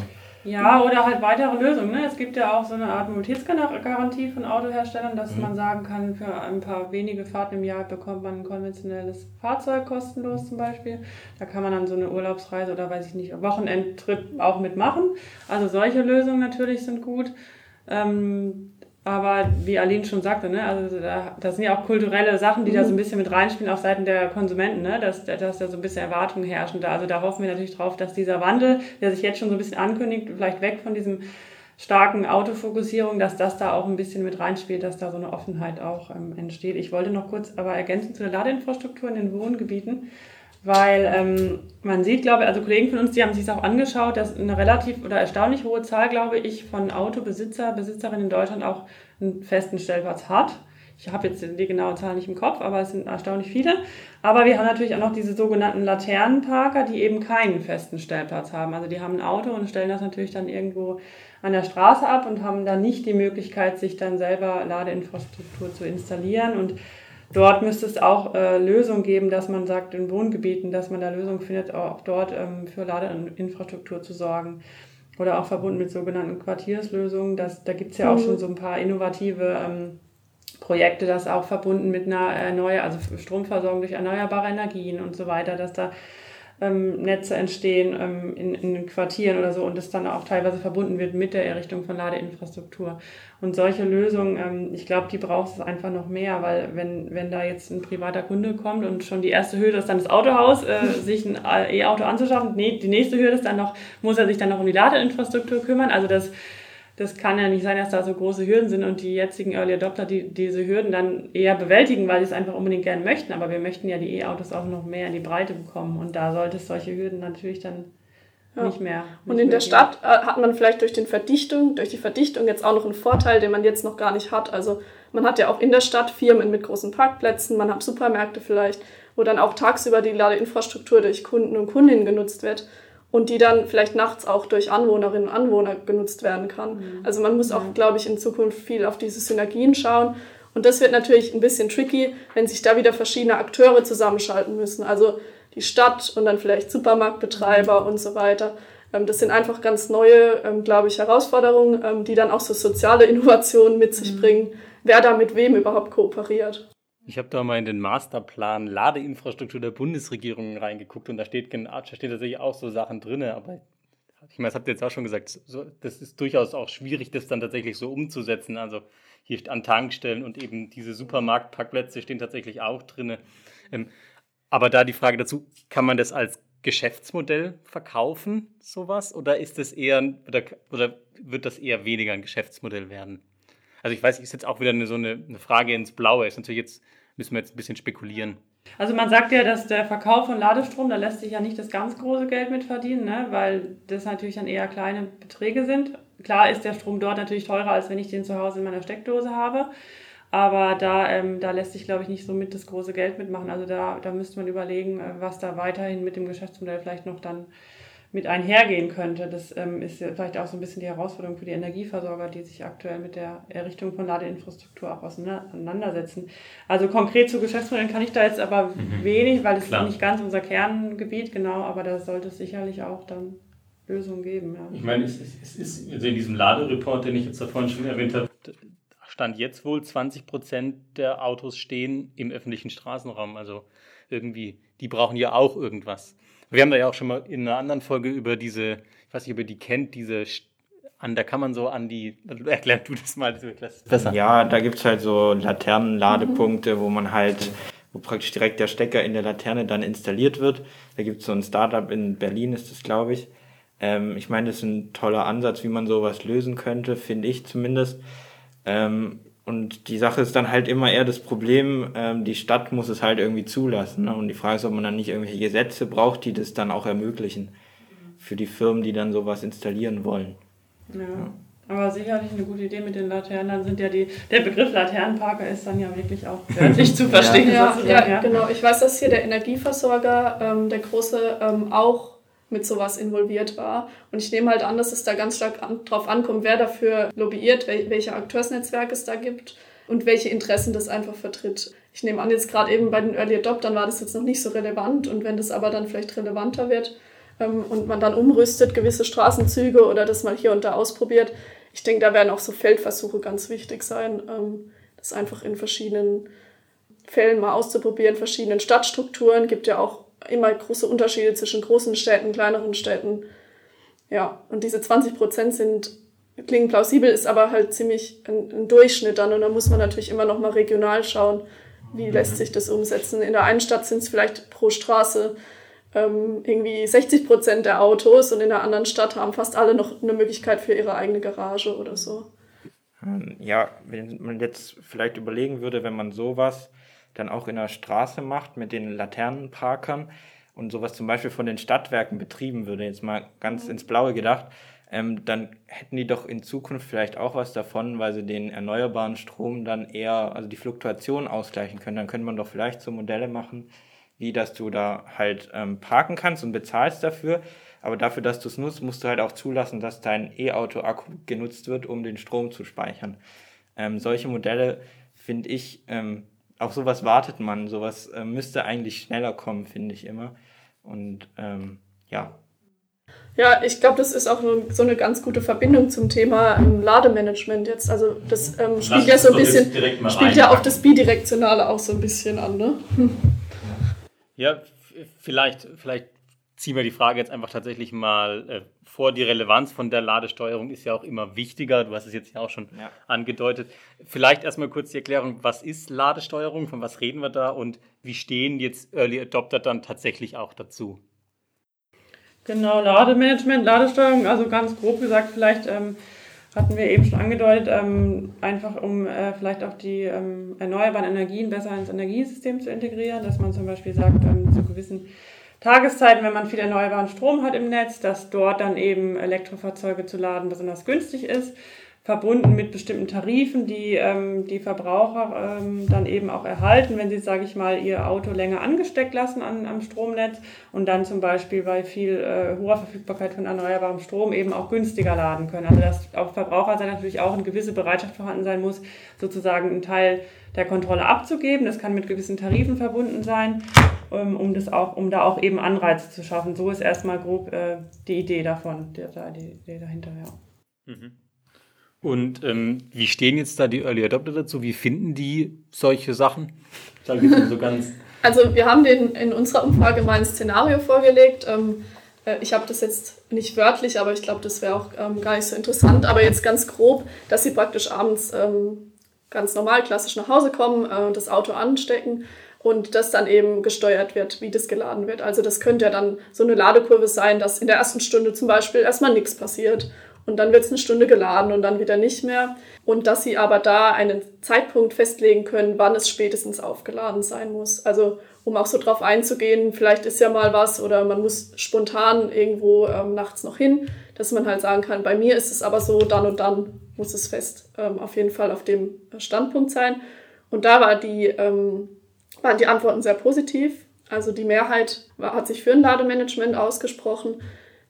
Ja, oder halt weitere Lösungen. Ne? Es gibt ja auch so eine Art Mobilitätsgarantie von Autoherstellern, dass mhm. man sagen kann, für ein paar wenige Fahrten im Jahr bekommt man ein konventionelles Fahrzeug kostenlos zum Beispiel. Da kann man dann so eine Urlaubsreise oder weiß ich nicht, Wochenendtrip auch mitmachen. Also solche Lösungen natürlich sind gut. Ähm, aber wie Aline schon sagte, ne, also da, das sind ja auch kulturelle Sachen, die mhm. da so ein bisschen mit reinspielen auf Seiten der Konsumenten, ne, dass, dass da so ein bisschen Erwartungen herrschen. Da, also da hoffen wir natürlich drauf, dass dieser Wandel, der sich jetzt schon so ein bisschen ankündigt, vielleicht weg von diesem starken Autofokussierung, dass das da auch ein bisschen mit reinspielt, dass da so eine Offenheit auch ähm, entsteht. Ich wollte noch kurz aber ergänzen zu der Ladeinfrastruktur in den Wohngebieten weil ähm, man sieht, glaube ich, also Kollegen von uns, die haben sich auch angeschaut, dass eine relativ oder erstaunlich hohe Zahl, glaube ich, von Autobesitzer, Besitzerinnen in Deutschland auch einen festen Stellplatz hat. Ich habe jetzt die genaue Zahl nicht im Kopf, aber es sind erstaunlich viele. Aber wir haben natürlich auch noch diese sogenannten Laternenparker, die eben keinen festen Stellplatz haben. Also die haben ein Auto und stellen das natürlich dann irgendwo an der Straße ab und haben dann nicht die Möglichkeit, sich dann selber Ladeinfrastruktur zu installieren. Und dort müsste es auch äh, Lösungen geben, dass man sagt, in Wohngebieten, dass man da Lösungen findet, auch dort ähm, für Ladeinfrastruktur zu sorgen. Oder auch verbunden mit sogenannten Quartierslösungen. Das, da gibt es ja auch mhm. schon so ein paar innovative ähm, Projekte, das auch verbunden mit einer erneuer, also Stromversorgung durch erneuerbare Energien und so weiter, dass da ähm, Netze entstehen ähm, in, in Quartieren oder so und das dann auch teilweise verbunden wird mit der Errichtung von Ladeinfrastruktur. Und solche Lösungen, ähm, ich glaube, die braucht es einfach noch mehr, weil wenn, wenn da jetzt ein privater Kunde kommt und schon die erste Hürde ist dann das Autohaus, äh, sich ein E-Auto anzuschaffen, nee, die nächste Hürde ist dann noch, muss er sich dann noch um die Ladeinfrastruktur kümmern. Also das das kann ja nicht sein, dass da so große Hürden sind und die jetzigen Early Adopter die, diese Hürden dann eher bewältigen, weil sie es einfach unbedingt gerne möchten. Aber wir möchten ja die E-Autos auch noch mehr in die Breite bekommen und da sollte es solche Hürden natürlich dann ja. nicht mehr. Nicht und in der Stadt äh, hat man vielleicht durch, den Verdichtung, durch die Verdichtung jetzt auch noch einen Vorteil, den man jetzt noch gar nicht hat. Also man hat ja auch in der Stadt Firmen mit großen Parkplätzen, man hat Supermärkte vielleicht, wo dann auch tagsüber die Ladeinfrastruktur durch Kunden und Kundinnen genutzt wird und die dann vielleicht nachts auch durch Anwohnerinnen und Anwohner genutzt werden kann. Mhm. Also man muss auch, glaube ich, in Zukunft viel auf diese Synergien schauen. Und das wird natürlich ein bisschen tricky, wenn sich da wieder verschiedene Akteure zusammenschalten müssen. Also die Stadt und dann vielleicht Supermarktbetreiber mhm. und so weiter. Ähm, das sind einfach ganz neue, ähm, glaube ich, Herausforderungen, ähm, die dann auch so soziale Innovationen mit sich mhm. bringen, wer da mit wem überhaupt kooperiert. Ich habe da mal in den Masterplan Ladeinfrastruktur der Bundesregierung reingeguckt und da steht, da steht tatsächlich auch so Sachen drin, aber ich meine, das habt ihr jetzt auch schon gesagt, das ist durchaus auch schwierig, das dann tatsächlich so umzusetzen. Also hier an Tankstellen und eben diese Supermarktparkplätze stehen tatsächlich auch drin. Ähm, aber da die Frage dazu, kann man das als Geschäftsmodell verkaufen, sowas? Oder ist das eher, oder, oder wird das eher weniger ein Geschäftsmodell werden? Also ich weiß, ist jetzt auch wieder eine, so eine, eine Frage ins Blaue. Ist natürlich jetzt, müssen wir jetzt ein bisschen spekulieren. Also man sagt ja, dass der Verkauf von Ladestrom, da lässt sich ja nicht das ganz große Geld mit verdienen, ne? weil das natürlich dann eher kleine Beträge sind. Klar ist der Strom dort natürlich teurer, als wenn ich den zu Hause in meiner Steckdose habe. Aber da, ähm, da lässt sich, glaube ich, nicht so mit das große Geld mitmachen. Also da, da müsste man überlegen, äh, was da weiterhin mit dem Geschäftsmodell vielleicht noch dann mit einhergehen könnte. Das ähm, ist vielleicht auch so ein bisschen die Herausforderung für die Energieversorger, die sich aktuell mit der Errichtung von Ladeinfrastruktur auch auseinandersetzen. Also konkret zu Geschäftsmodellen kann ich da jetzt aber mhm. wenig, weil es ist nicht ganz unser Kerngebiet, genau, aber da sollte es sicherlich auch dann Lösungen geben. Ja. Ich meine, es, es ist also in diesem Ladereport, den ich jetzt da vorhin schon erwähnt habe, stand jetzt wohl 20 Prozent der Autos stehen im öffentlichen Straßenraum. Also irgendwie, die brauchen ja auch irgendwas. Wir haben da ja auch schon mal in einer anderen Folge über diese, ich weiß nicht, ob ihr die kennt, diese an, da kann man so an die, erklär du das mal, das besser. Ja, da gibt es halt so Laternenladepunkte, wo man halt, wo praktisch direkt der Stecker in der Laterne dann installiert wird. Da gibt es so ein Startup in Berlin, ist das, glaube ich. Ähm, ich meine, das ist ein toller Ansatz, wie man sowas lösen könnte, finde ich zumindest. Ähm, und die Sache ist dann halt immer eher das Problem, ähm, die Stadt muss es halt irgendwie zulassen. Ne? Und die Frage ist, ob man dann nicht irgendwelche Gesetze braucht, die das dann auch ermöglichen für die Firmen, die dann sowas installieren wollen. Ja. ja. Aber sicherlich eine gute Idee mit den Laternen. Dann sind ja die, der Begriff Laternenparker ist dann ja wirklich auch wörtlich zu verstehen. ja, ja, ja, genau. Ich weiß, dass hier der Energieversorger, ähm, der große, ähm, auch mit sowas involviert war. Und ich nehme halt an, dass es da ganz stark an, drauf ankommt, wer dafür lobbyiert, wel welche Akteursnetzwerke es da gibt und welche Interessen das einfach vertritt. Ich nehme an, jetzt gerade eben bei den Early Adoptern war das jetzt noch nicht so relevant und wenn das aber dann vielleicht relevanter wird ähm, und man dann umrüstet, gewisse Straßenzüge oder das mal hier und da ausprobiert, ich denke, da werden auch so Feldversuche ganz wichtig sein, ähm, das einfach in verschiedenen Fällen mal auszuprobieren, verschiedenen Stadtstrukturen, gibt ja auch immer große Unterschiede zwischen großen Städten, kleineren Städten. Ja, und diese 20 Prozent sind, klingen plausibel, ist aber halt ziemlich ein, ein, Durchschnitt dann. Und da muss man natürlich immer noch mal regional schauen, wie lässt sich das umsetzen. In der einen Stadt sind es vielleicht pro Straße ähm, irgendwie 60 Prozent der Autos und in der anderen Stadt haben fast alle noch eine Möglichkeit für ihre eigene Garage oder so. Ähm, ja, wenn man jetzt vielleicht überlegen würde, wenn man sowas dann auch in der Straße macht mit den Laternenparkern und sowas zum Beispiel von den Stadtwerken betrieben würde, jetzt mal ganz mhm. ins Blaue gedacht, ähm, dann hätten die doch in Zukunft vielleicht auch was davon, weil sie den erneuerbaren Strom dann eher, also die Fluktuation ausgleichen können. Dann könnte man doch vielleicht so Modelle machen, wie dass du da halt ähm, parken kannst und bezahlst dafür. Aber dafür, dass du es nutzt, musst du halt auch zulassen, dass dein E-Auto-Akku genutzt wird, um den Strom zu speichern. Ähm, solche Modelle finde ich ähm, auf sowas wartet man. Sowas äh, müsste eigentlich schneller kommen, finde ich immer. Und ähm, ja. Ja, ich glaube, das ist auch so eine ganz gute Verbindung zum Thema ähm, Lademanagement jetzt. Also das ähm, spielt ja so ein bisschen, spielt ja auf das Bidirektionale auch so ein bisschen an, ne? Ja, vielleicht, vielleicht ziehen wir die Frage jetzt einfach tatsächlich mal äh, vor. Die Relevanz von der Ladesteuerung ist ja auch immer wichtiger. Du hast es jetzt ja auch schon ja. angedeutet. Vielleicht erstmal kurz die Erklärung, was ist Ladesteuerung, von was reden wir da und wie stehen jetzt Early Adopter dann tatsächlich auch dazu? Genau, Lademanagement, Ladesteuerung, also ganz grob gesagt, vielleicht ähm, hatten wir eben schon angedeutet, ähm, einfach um äh, vielleicht auch die ähm, erneuerbaren Energien besser ins Energiesystem zu integrieren, dass man zum Beispiel sagt, ähm, zu gewissen Tageszeiten, wenn man viel erneuerbaren Strom hat im Netz, dass dort dann eben Elektrofahrzeuge zu laden besonders günstig ist. Verbunden mit bestimmten Tarifen, die ähm, die Verbraucher ähm, dann eben auch erhalten, wenn sie, sage ich mal, ihr Auto länger angesteckt lassen an, am Stromnetz und dann zum Beispiel bei viel äh, hoher Verfügbarkeit von erneuerbarem Strom eben auch günstiger laden können. Also dass auf Verbraucherseite natürlich auch eine gewisse Bereitschaft vorhanden sein muss, sozusagen einen Teil der Kontrolle abzugeben. Das kann mit gewissen Tarifen verbunden sein, ähm, um das auch, um da auch eben Anreize zu schaffen. So ist erstmal grob äh, die Idee davon, die, die Idee dahinter, ja. Mhm. Und ähm, wie stehen jetzt da die Early Adopter dazu? Wie finden die solche Sachen? Sag ich so ganz. Also wir haben den in unserer Umfrage mal ein Szenario vorgelegt. Ähm, äh, ich habe das jetzt nicht wörtlich, aber ich glaube, das wäre auch ähm, gar nicht so interessant. Aber jetzt ganz grob, dass sie praktisch abends ähm, ganz normal, klassisch nach Hause kommen, äh, das Auto anstecken und das dann eben gesteuert wird, wie das geladen wird. Also das könnte ja dann so eine Ladekurve sein, dass in der ersten Stunde zum Beispiel erstmal nichts passiert und dann wird es eine Stunde geladen und dann wieder nicht mehr. Und dass sie aber da einen Zeitpunkt festlegen können, wann es spätestens aufgeladen sein muss. Also um auch so drauf einzugehen, vielleicht ist ja mal was oder man muss spontan irgendwo ähm, nachts noch hin, dass man halt sagen kann, bei mir ist es aber so, dann und dann muss es fest ähm, auf jeden Fall auf dem Standpunkt sein. Und da war die, ähm, waren die Antworten sehr positiv. Also die Mehrheit war, hat sich für ein Lademanagement ausgesprochen.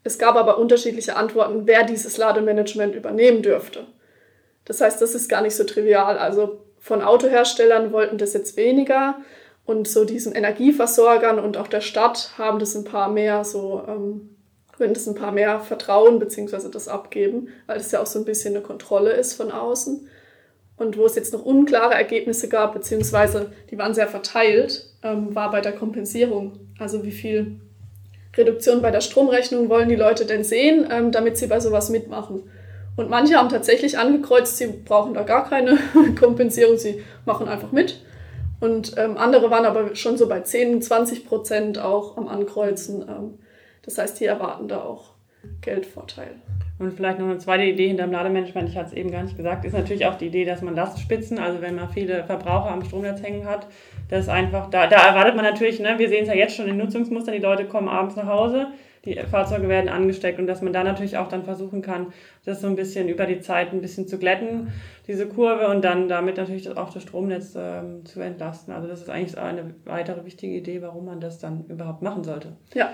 Es gab aber unterschiedliche Antworten, wer dieses Lademanagement übernehmen dürfte. Das heißt, das ist gar nicht so trivial. Also von Autoherstellern wollten das jetzt weniger und so diesen Energieversorgern und auch der Stadt haben das ein paar mehr so, ähm, würden das ein paar mehr vertrauen bzw. das abgeben, weil es ja auch so ein bisschen eine Kontrolle ist von außen. Und wo es jetzt noch unklare Ergebnisse gab, beziehungsweise die waren sehr verteilt, ähm, war bei der Kompensierung. Also wie viel Reduktion bei der Stromrechnung wollen die Leute denn sehen, ähm, damit sie bei sowas mitmachen. Und manche haben tatsächlich angekreuzt, sie brauchen da gar keine Kompensierung, sie machen einfach mit. Und ähm, andere waren aber schon so bei 10, 20 Prozent auch am Ankreuzen. Ähm, das heißt, die erwarten da auch Geldvorteil. Und vielleicht noch eine zweite Idee hinter dem Lademanagement, ich hatte es eben gar nicht gesagt, ist natürlich auch die Idee, dass man Lastspitzen, also wenn man viele Verbraucher am Stromnetz hängen hat, das einfach, da, da erwartet man natürlich, ne, wir sehen es ja jetzt schon in Nutzungsmustern, die Leute kommen abends nach Hause, die Fahrzeuge werden angesteckt und dass man da natürlich auch dann versuchen kann, das so ein bisschen über die Zeit ein bisschen zu glätten, diese Kurve und dann damit natürlich auch das Stromnetz ähm, zu entlasten. Also das ist eigentlich eine weitere wichtige Idee, warum man das dann überhaupt machen sollte. Ja,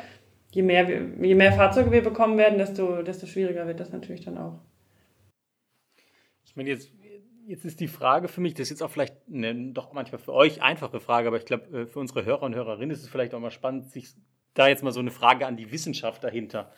je mehr, wir, je mehr Fahrzeuge wir bekommen werden, desto, desto schwieriger wird das natürlich dann auch. Ich meine, jetzt, jetzt ist die Frage für mich, das ist jetzt auch vielleicht eine doch manchmal für euch einfache Frage, aber ich glaube, äh, für unsere Hörer und Hörerinnen ist es vielleicht auch mal spannend, sich da jetzt mal so eine Frage an die Wissenschaft dahinter.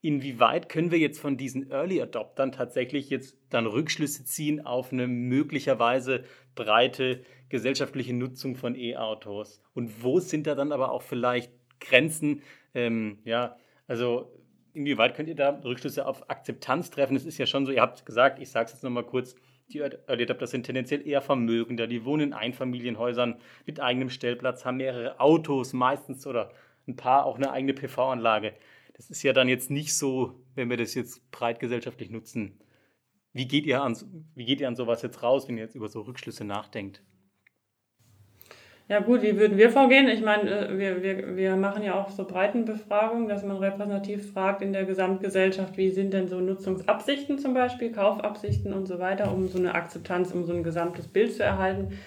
Inwieweit können wir jetzt von diesen Early Adoptern tatsächlich jetzt dann Rückschlüsse ziehen auf eine möglicherweise breite gesellschaftliche Nutzung von E-Autos? Und wo sind da dann aber auch vielleicht Grenzen, ähm, ja, also inwieweit könnt ihr da Rückschlüsse auf Akzeptanz treffen? Es ist ja schon so, ihr habt gesagt, ich sage es jetzt nochmal kurz, die Early Adopter sind tendenziell eher vermögender, die wohnen in Einfamilienhäusern mit eigenem Stellplatz, haben mehrere Autos meistens oder ein paar auch eine eigene PV-Anlage. Das ist ja dann jetzt nicht so, wenn wir das jetzt breit gesellschaftlich nutzen. Wie geht ihr an, wie geht ihr an sowas jetzt raus, wenn ihr jetzt über so Rückschlüsse nachdenkt? Ja gut, wie würden wir vorgehen? Ich meine, äh, wir, wir, wir machen ja auch so Breitenbefragungen, dass man repräsentativ fragt in der Gesamtgesellschaft, wie sind denn so Nutzungsabsichten zum Beispiel, Kaufabsichten und so weiter, um so eine Akzeptanz, um so ein gesamtes Bild zu erhalten.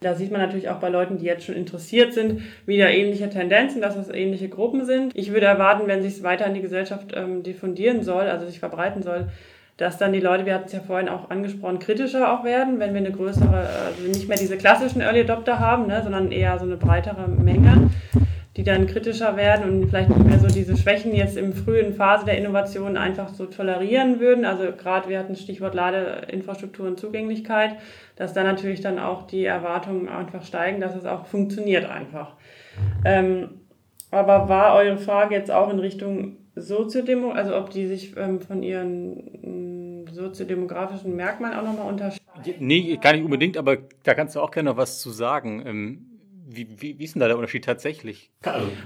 Da sieht man natürlich auch bei Leuten, die jetzt schon interessiert sind, wieder ähnliche Tendenzen, dass es ähnliche Gruppen sind. Ich würde erwarten, wenn sich es weiter in die Gesellschaft ähm, diffundieren soll, also sich verbreiten soll, dass dann die Leute, wir hatten es ja vorhin auch angesprochen, kritischer auch werden, wenn wir eine größere, also nicht mehr diese klassischen Early Adopter haben, ne, sondern eher so eine breitere Menge, die dann kritischer werden und vielleicht nicht mehr so diese Schwächen jetzt im frühen Phase der Innovation einfach so tolerieren würden. Also gerade wir hatten Stichwort Ladeinfrastruktur und Zugänglichkeit, dass da natürlich dann auch die Erwartungen einfach steigen, dass es auch funktioniert einfach. Ähm, aber war eure Frage jetzt auch in Richtung Soziodemo, also ob die sich ähm, von ihren mm, soziodemografischen Merkmalen auch nochmal unterscheiden? Nee, gar nicht unbedingt, aber da kannst du auch gerne noch was zu sagen. Ähm, wie, wie, wie ist denn da der Unterschied tatsächlich?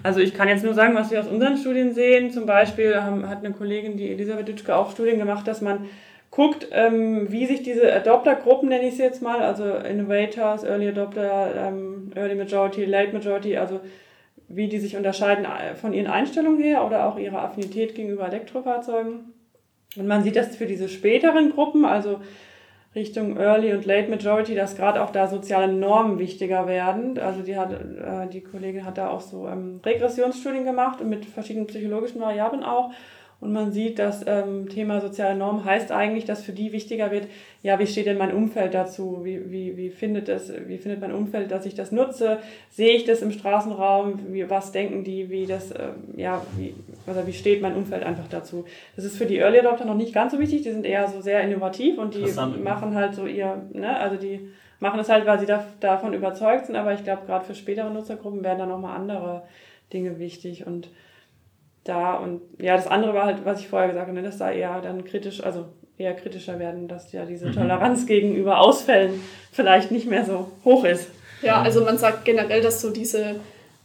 Also ich kann jetzt nur sagen, was wir aus unseren Studien sehen. Zum Beispiel haben, hat eine Kollegin, die Elisabeth Dütschke, auch Studien gemacht, dass man guckt, ähm, wie sich diese Adopter-Gruppen, nenne ich sie jetzt mal, also Innovators, Early Adopter, ähm, Early Majority, Late Majority, also wie die sich unterscheiden äh, von ihren Einstellungen her oder auch ihrer Affinität gegenüber Elektrofahrzeugen. Und man sieht das für diese späteren Gruppen, also Richtung Early und Late Majority, dass gerade auch da soziale Normen wichtiger werden. Also die, hat, äh, die Kollegin hat da auch so ähm, Regressionsstudien gemacht und mit verschiedenen psychologischen Variablen auch. Und man sieht, das ähm, Thema soziale Norm heißt eigentlich, dass für die wichtiger wird, ja, wie steht denn mein Umfeld dazu? Wie, wie, wie, findet, es, wie findet mein Umfeld, dass ich das nutze? Sehe ich das im Straßenraum? Wie, was denken die? Wie, das, ähm, ja, wie, also wie steht mein Umfeld einfach dazu? Das ist für die Early Adopter noch nicht ganz so wichtig. Die sind eher so sehr innovativ und die machen halt so ihr, ne, also die machen es halt, weil sie da, davon überzeugt sind. Aber ich glaube, gerade für spätere Nutzergruppen werden da nochmal andere Dinge wichtig und da und ja, das andere war halt, was ich vorher gesagt habe, ne, dass da eher dann kritisch, also eher kritischer werden, dass ja diese mhm. Toleranz gegenüber Ausfällen vielleicht nicht mehr so hoch ist. Ja, also man sagt generell, dass so diese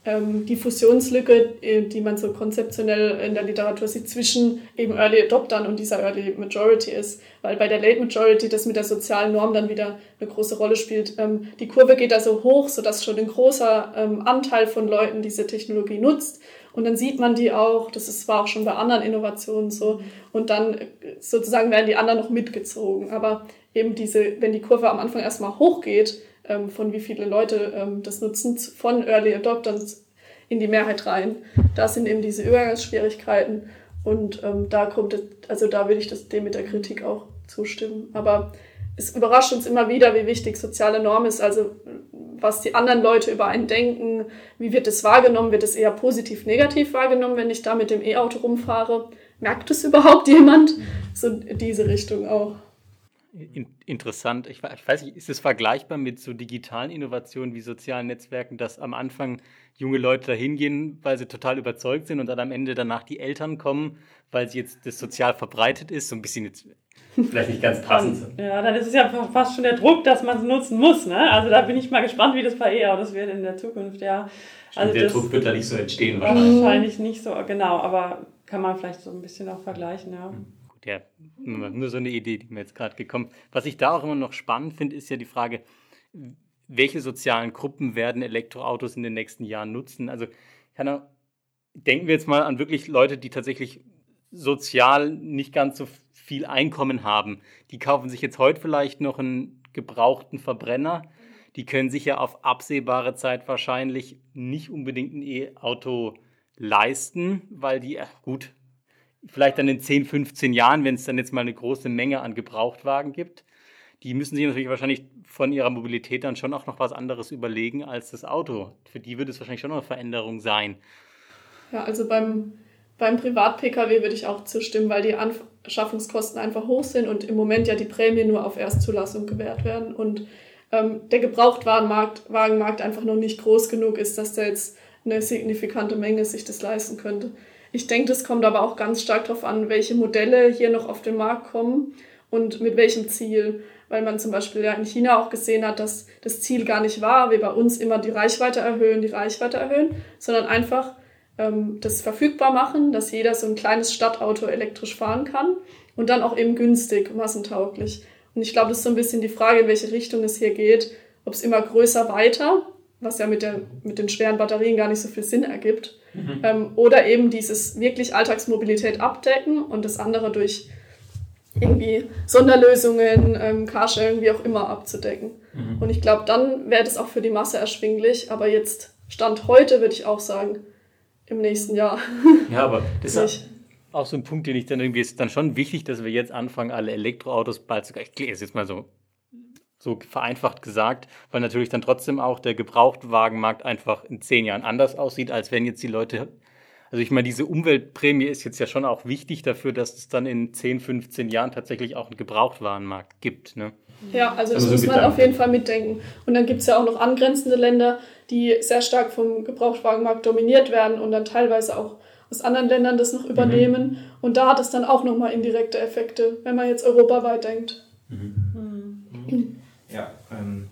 ähm, die Fusionslücke, äh, die man so konzeptionell in der Literatur sieht, zwischen eben Early Adoptern und dieser Early Majority ist. Weil bei der Late Majority das mit der sozialen Norm dann wieder eine große Rolle spielt. Ähm, die Kurve geht da so hoch, sodass schon ein großer ähm, Anteil von Leuten diese Technologie nutzt. Und dann sieht man die auch, das ist, war auch schon bei anderen Innovationen so. Und dann äh, sozusagen werden die anderen noch mitgezogen. Aber eben diese, wenn die Kurve am Anfang erstmal hochgeht, ähm, von wie viele Leute ähm, das nutzen, von Early Adopters in die Mehrheit rein, da sind eben diese Übergangsschwierigkeiten. Und ähm, da kommt, also da will ich das dem mit der Kritik auch zustimmen. Aber es überrascht uns immer wieder, wie wichtig soziale Norm ist. Also was die anderen Leute über einen denken, wie wird es wahrgenommen, wird es eher positiv, negativ wahrgenommen, wenn ich da mit dem E-Auto rumfahre. Merkt es überhaupt jemand? So diese Richtung auch. Interessant. Ich, weiß nicht, ist es vergleichbar mit so digitalen Innovationen wie sozialen Netzwerken, dass am Anfang junge Leute dahin gehen, weil sie total überzeugt sind und dann am Ende danach die Eltern kommen, weil sie jetzt das sozial verbreitet ist, so ein bisschen jetzt vielleicht nicht ganz passend. Ja, dann ist es ja fast schon der Druck, dass man es nutzen muss. Ne? Also da bin ich mal gespannt, wie das bei E-Autos wird in der Zukunft. Ja. Also der Druck wird da nicht so entstehen wahrscheinlich. Wahrscheinlich nicht so, genau, aber kann man vielleicht so ein bisschen auch vergleichen, ja. Gut, ja, nur so eine Idee, die mir jetzt gerade gekommen ist. Was ich da auch immer noch spannend finde, ist ja die Frage, welche sozialen Gruppen werden Elektroautos in den nächsten Jahren nutzen? Also kann er, denken wir jetzt mal an wirklich Leute, die tatsächlich sozial nicht ganz so viel Einkommen haben. Die kaufen sich jetzt heute vielleicht noch einen gebrauchten Verbrenner. Die können sich ja auf absehbare Zeit wahrscheinlich nicht unbedingt ein E-Auto leisten, weil die, gut, vielleicht dann in 10, 15 Jahren, wenn es dann jetzt mal eine große Menge an Gebrauchtwagen gibt, die müssen sich natürlich wahrscheinlich von ihrer Mobilität dann schon auch noch was anderes überlegen als das Auto. Für die wird es wahrscheinlich schon eine Veränderung sein. Ja, also beim, beim Privat-Pkw würde ich auch zustimmen, weil die Anschaffungskosten einfach hoch sind und im Moment ja die Prämie nur auf Erstzulassung gewährt werden und ähm, der Gebrauchtwagenmarkt Wagenmarkt einfach noch nicht groß genug ist, dass der jetzt eine signifikante Menge sich das leisten könnte. Ich denke, das kommt aber auch ganz stark darauf an, welche Modelle hier noch auf den Markt kommen und mit welchem Ziel weil man zum Beispiel ja in China auch gesehen hat, dass das Ziel gar nicht war, wie bei uns immer die Reichweite erhöhen, die Reichweite erhöhen, sondern einfach ähm, das verfügbar machen, dass jeder so ein kleines Stadtauto elektrisch fahren kann und dann auch eben günstig, massentauglich. Und ich glaube, das ist so ein bisschen die Frage, in welche Richtung es hier geht, ob es immer größer weiter, was ja mit, der, mit den schweren Batterien gar nicht so viel Sinn ergibt, mhm. ähm, oder eben dieses wirklich Alltagsmobilität abdecken und das andere durch irgendwie Sonderlösungen, ähm, Carsharing, wie auch immer abzudecken. Mhm. Und ich glaube, dann wäre das auch für die Masse erschwinglich. Aber jetzt, Stand heute, würde ich auch sagen, im nächsten Jahr. Ja, aber das ist auch so ein Punkt, den ich dann irgendwie ist dann schon wichtig, dass wir jetzt anfangen, alle Elektroautos bald sogar, ich lese jetzt mal so, so vereinfacht gesagt, weil natürlich dann trotzdem auch der Gebrauchtwagenmarkt einfach in zehn Jahren anders aussieht, als wenn jetzt die Leute also ich meine, diese Umweltprämie ist jetzt ja schon auch wichtig dafür, dass es dann in 10, 15 Jahren tatsächlich auch einen Gebrauchtwarenmarkt gibt. Ne? Ja, also das also muss man auf jeden Fall mitdenken. Und dann gibt es ja auch noch angrenzende Länder, die sehr stark vom Gebrauchtwagenmarkt dominiert werden und dann teilweise auch aus anderen Ländern das noch übernehmen. Mhm. Und da hat es dann auch nochmal indirekte Effekte, wenn man jetzt europaweit denkt. Mhm. Mhm. Ja, ähm,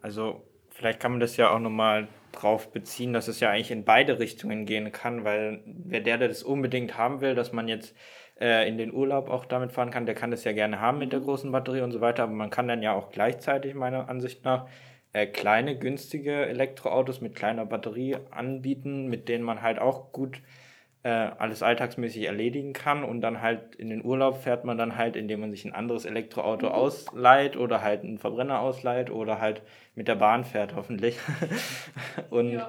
also vielleicht kann man das ja auch nochmal drauf beziehen, dass es ja eigentlich in beide Richtungen gehen kann, weil wer der, der das unbedingt haben will, dass man jetzt äh, in den Urlaub auch damit fahren kann, der kann das ja gerne haben mit der großen Batterie und so weiter, aber man kann dann ja auch gleichzeitig meiner Ansicht nach äh, kleine, günstige Elektroautos mit kleiner Batterie anbieten, mit denen man halt auch gut äh, alles alltagsmäßig erledigen kann und dann halt in den Urlaub fährt man dann halt, indem man sich ein anderes Elektroauto mhm. ausleiht oder halt einen Verbrenner ausleiht oder halt mit der Bahn fährt, hoffentlich. und ja.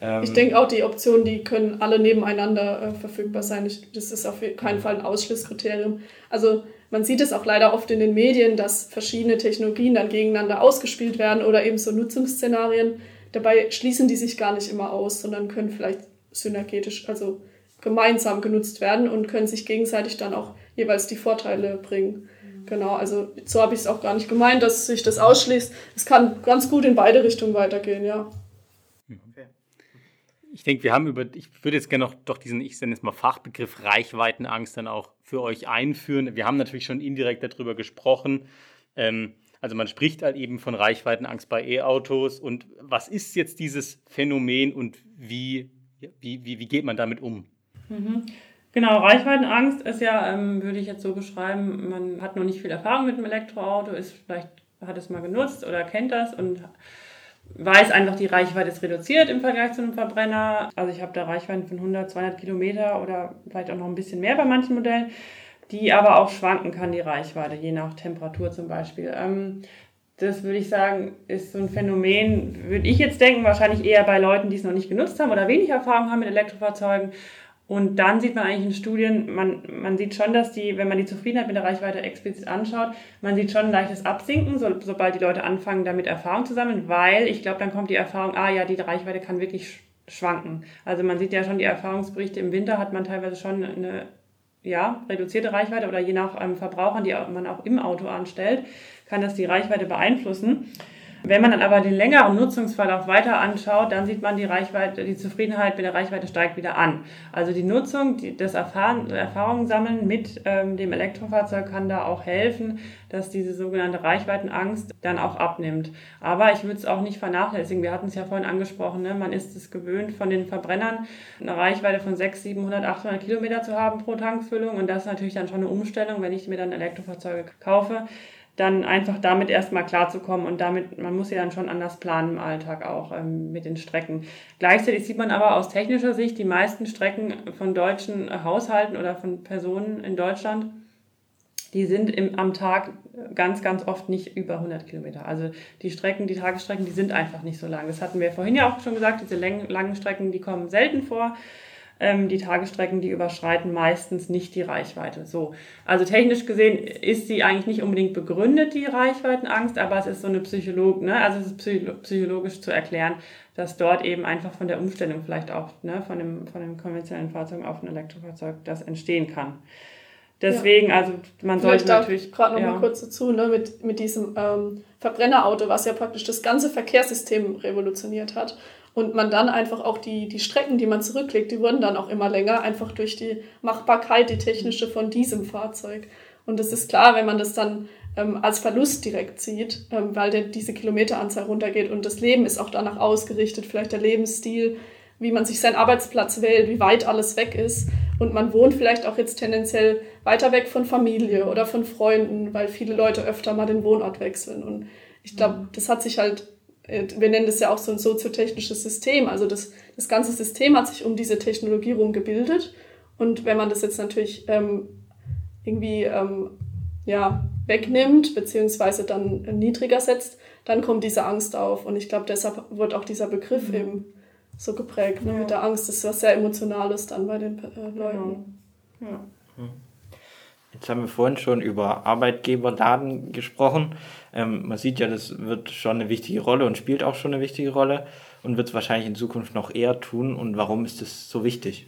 ähm, ich denke auch, die Optionen, die können alle nebeneinander äh, verfügbar sein. Ich, das ist auf keinen Fall ein Ausschlusskriterium. Also man sieht es auch leider oft in den Medien, dass verschiedene Technologien dann gegeneinander ausgespielt werden oder eben so Nutzungsszenarien. Dabei schließen die sich gar nicht immer aus, sondern können vielleicht synergetisch, also gemeinsam genutzt werden und können sich gegenseitig dann auch jeweils die Vorteile bringen. Genau, also so habe ich es auch gar nicht gemeint, dass sich das ausschließt. Es kann ganz gut in beide Richtungen weitergehen, ja. Ich denke, wir haben über, ich würde jetzt gerne noch doch diesen, ich nenne es mal Fachbegriff Reichweitenangst dann auch für euch einführen. Wir haben natürlich schon indirekt darüber gesprochen. Ähm, also man spricht halt eben von Reichweitenangst bei E-Autos. Und was ist jetzt dieses Phänomen und wie, wie, wie, wie geht man damit um? Mhm. Genau, Reichweitenangst ist ja, ähm, würde ich jetzt so beschreiben, man hat noch nicht viel Erfahrung mit einem Elektroauto, ist vielleicht hat es mal genutzt oder kennt das und weiß einfach, die Reichweite ist reduziert im Vergleich zu einem Verbrenner. Also ich habe da Reichweiten von 100, 200 Kilometer oder vielleicht auch noch ein bisschen mehr bei manchen Modellen, die aber auch schwanken kann, die Reichweite, je nach Temperatur zum Beispiel. Ähm, das würde ich sagen, ist so ein Phänomen, würde ich jetzt denken, wahrscheinlich eher bei Leuten, die es noch nicht genutzt haben oder wenig Erfahrung haben mit Elektrofahrzeugen und dann sieht man eigentlich in Studien, man, man sieht schon, dass die, wenn man die Zufriedenheit mit der Reichweite explizit anschaut, man sieht schon ein leichtes Absinken, so, sobald die Leute anfangen, damit Erfahrung zu sammeln, weil ich glaube, dann kommt die Erfahrung, ah ja, die Reichweite kann wirklich schwanken. Also man sieht ja schon die Erfahrungsberichte, im Winter hat man teilweise schon eine ja, reduzierte Reichweite oder je nach ähm, Verbrauchern, die man auch im Auto anstellt, kann das die Reichweite beeinflussen. Wenn man dann aber den längeren Nutzungsverlauf weiter anschaut, dann sieht man, die Reichweite, die Zufriedenheit mit der Reichweite steigt wieder an. Also die Nutzung, die, das Erfahren, Erfahrungen sammeln mit ähm, dem Elektrofahrzeug kann da auch helfen, dass diese sogenannte Reichweitenangst dann auch abnimmt. Aber ich würde es auch nicht vernachlässigen. Wir hatten es ja vorhin angesprochen, ne? man ist es gewöhnt, von den Verbrennern eine Reichweite von 600, 700, 800 Kilometer zu haben pro Tankfüllung. Und das ist natürlich dann schon eine Umstellung, wenn ich mir dann Elektrofahrzeuge kaufe dann einfach damit erstmal klarzukommen und damit, man muss ja dann schon anders planen im Alltag auch ähm, mit den Strecken. Gleichzeitig sieht man aber aus technischer Sicht, die meisten Strecken von deutschen Haushalten oder von Personen in Deutschland, die sind im, am Tag ganz, ganz oft nicht über 100 Kilometer. Also die Strecken, die Tagesstrecken, die sind einfach nicht so lang. Das hatten wir vorhin ja auch schon gesagt, diese langen Strecken, die kommen selten vor. Ähm, die Tagesstrecken, die überschreiten meistens nicht die Reichweite. So. Also technisch gesehen ist sie eigentlich nicht unbedingt begründet, die Reichweitenangst, aber es ist so eine Psycholog, ne? also es ist psychologisch zu erklären, dass dort eben einfach von der Umstellung vielleicht auch ne, von, dem, von dem konventionellen Fahrzeug auf ein Elektrofahrzeug das entstehen kann. Deswegen, ja. also man sollte natürlich. Gerade noch ja. mal kurz dazu, ne, mit, mit diesem ähm, Verbrennerauto, was ja praktisch das ganze Verkehrssystem revolutioniert hat. Und man dann einfach auch die, die Strecken, die man zurücklegt, die wurden dann auch immer länger, einfach durch die Machbarkeit, die technische von diesem Fahrzeug. Und es ist klar, wenn man das dann ähm, als Verlust direkt sieht, ähm, weil der, diese Kilometeranzahl runtergeht und das Leben ist auch danach ausgerichtet, vielleicht der Lebensstil, wie man sich seinen Arbeitsplatz wählt, wie weit alles weg ist. Und man wohnt vielleicht auch jetzt tendenziell weiter weg von Familie oder von Freunden, weil viele Leute öfter mal den Wohnort wechseln. Und ich glaube, das hat sich halt wir nennen das ja auch so ein soziotechnisches System. Also das, das ganze System hat sich um diese Technologie rum gebildet. Und wenn man das jetzt natürlich ähm, irgendwie ähm, ja, wegnimmt, beziehungsweise dann niedriger setzt, dann kommt diese Angst auf. Und ich glaube, deshalb wird auch dieser Begriff mhm. eben so geprägt, ne, ja. mit der Angst. Das ist was sehr Emotionales dann bei den äh, Leuten. Ja. ja. Jetzt haben wir vorhin schon über Arbeitgeberdaten gesprochen. Ähm, man sieht ja, das wird schon eine wichtige Rolle und spielt auch schon eine wichtige Rolle und wird es wahrscheinlich in Zukunft noch eher tun. Und warum ist das so wichtig?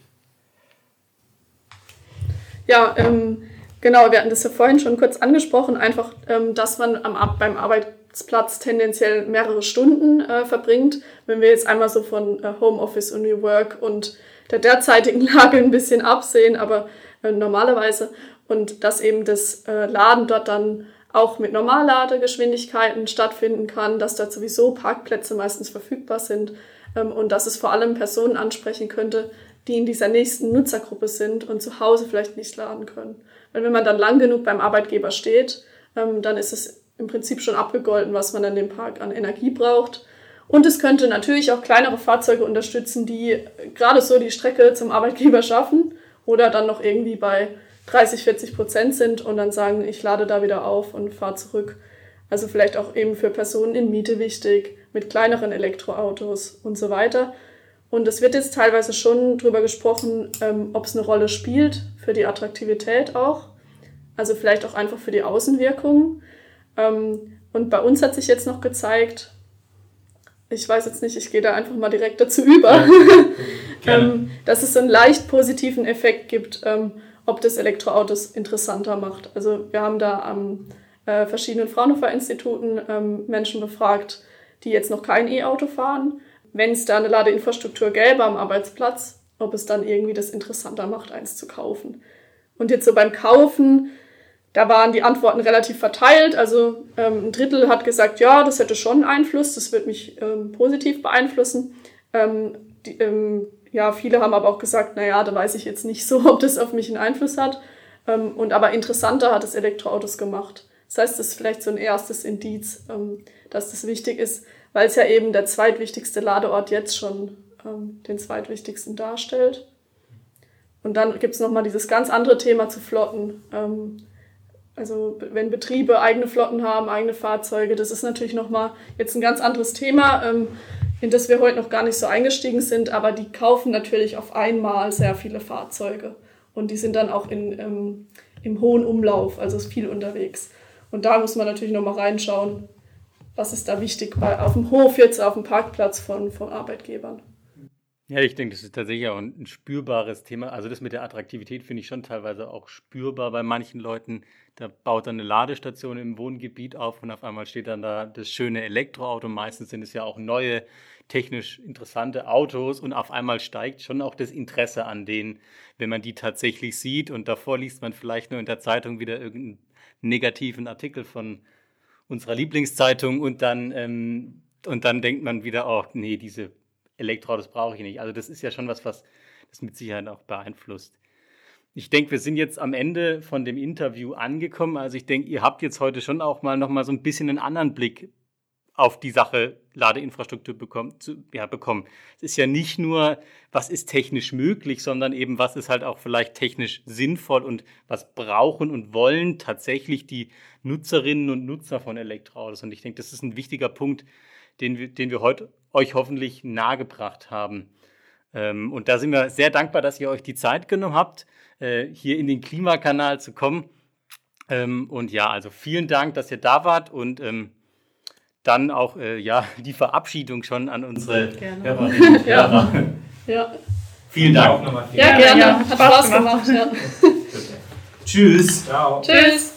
Ja, ähm, genau, wir hatten das ja vorhin schon kurz angesprochen, einfach, ähm, dass man am, beim Arbeitsplatz tendenziell mehrere Stunden äh, verbringt. Wenn wir jetzt einmal so von äh, Homeoffice und New Work und der derzeitigen Lage ein bisschen absehen, aber äh, normalerweise und dass eben das äh, Laden dort dann auch mit Normalladegeschwindigkeiten stattfinden kann, dass dort sowieso Parkplätze meistens verfügbar sind ähm, und dass es vor allem Personen ansprechen könnte, die in dieser nächsten Nutzergruppe sind und zu Hause vielleicht nicht laden können. Weil wenn man dann lang genug beim Arbeitgeber steht, ähm, dann ist es im Prinzip schon abgegolten, was man an dem Park an Energie braucht. Und es könnte natürlich auch kleinere Fahrzeuge unterstützen, die gerade so die Strecke zum Arbeitgeber schaffen oder dann noch irgendwie bei 30, 40 Prozent sind und dann sagen, ich lade da wieder auf und fahre zurück. Also vielleicht auch eben für Personen in Miete wichtig, mit kleineren Elektroautos und so weiter. Und es wird jetzt teilweise schon drüber gesprochen, ähm, ob es eine Rolle spielt für die Attraktivität auch. Also vielleicht auch einfach für die Außenwirkung. Ähm, und bei uns hat sich jetzt noch gezeigt, ich weiß jetzt nicht, ich gehe da einfach mal direkt dazu über, ja, ähm, dass es so einen leicht positiven Effekt gibt, ähm, ob das Elektroautos interessanter macht. Also wir haben da am äh, verschiedenen Fraunhofer-Instituten ähm, Menschen befragt, die jetzt noch kein E-Auto fahren. Wenn es da eine Ladeinfrastruktur gäbe am Arbeitsplatz, ob es dann irgendwie das interessanter macht, eins zu kaufen. Und jetzt so beim Kaufen, da waren die Antworten relativ verteilt. Also ähm, ein Drittel hat gesagt, ja, das hätte schon Einfluss, das wird mich ähm, positiv beeinflussen. Ähm, die, ähm, ja, viele haben aber auch gesagt, naja, da weiß ich jetzt nicht so, ob das auf mich einen Einfluss hat. Ähm, und aber interessanter hat es Elektroautos gemacht. Das heißt, das ist vielleicht so ein erstes Indiz, ähm, dass das wichtig ist, weil es ja eben der zweitwichtigste Ladeort jetzt schon ähm, den zweitwichtigsten darstellt. Und dann gibt es nochmal dieses ganz andere Thema zu Flotten. Ähm, also wenn Betriebe eigene Flotten haben, eigene Fahrzeuge, das ist natürlich nochmal jetzt ein ganz anderes Thema, ähm, in das wir heute noch gar nicht so eingestiegen sind, aber die kaufen natürlich auf einmal sehr viele Fahrzeuge. Und die sind dann auch in, ähm, im hohen Umlauf, also ist viel unterwegs. Und da muss man natürlich nochmal reinschauen, was ist da wichtig bei, auf dem Hof jetzt, auf dem Parkplatz von, von Arbeitgebern. Ja, ich denke, das ist tatsächlich auch ein, spürbares Thema. Also das mit der Attraktivität finde ich schon teilweise auch spürbar bei manchen Leuten. Da baut dann eine Ladestation im Wohngebiet auf und auf einmal steht dann da das schöne Elektroauto. Meistens sind es ja auch neue, technisch interessante Autos und auf einmal steigt schon auch das Interesse an denen, wenn man die tatsächlich sieht. Und davor liest man vielleicht nur in der Zeitung wieder irgendeinen negativen Artikel von unserer Lieblingszeitung und dann, ähm, und dann denkt man wieder, oh nee, diese Elektroautos brauche ich nicht. Also das ist ja schon was, was das mit Sicherheit auch beeinflusst. Ich denke, wir sind jetzt am Ende von dem Interview angekommen. Also ich denke, ihr habt jetzt heute schon auch mal noch mal so ein bisschen einen anderen Blick auf die Sache Ladeinfrastruktur bekommen, zu, ja, bekommen. Es ist ja nicht nur, was ist technisch möglich, sondern eben, was ist halt auch vielleicht technisch sinnvoll und was brauchen und wollen tatsächlich die Nutzerinnen und Nutzer von Elektroautos. Und ich denke, das ist ein wichtiger Punkt, den wir, den wir heute euch hoffentlich nahegebracht haben. Ähm, und da sind wir sehr dankbar, dass ihr euch die Zeit genommen habt, äh, hier in den Klimakanal zu kommen. Ähm, und ja, also vielen Dank, dass ihr da wart und ähm, dann auch äh, ja, die Verabschiedung schon an unsere Hörerinnen und Hörer. Ja. ja. Vielen Dank. Ja, gerne. Hat Spaß gemacht. gemacht ja. Tschüss. Ciao. Tschüss.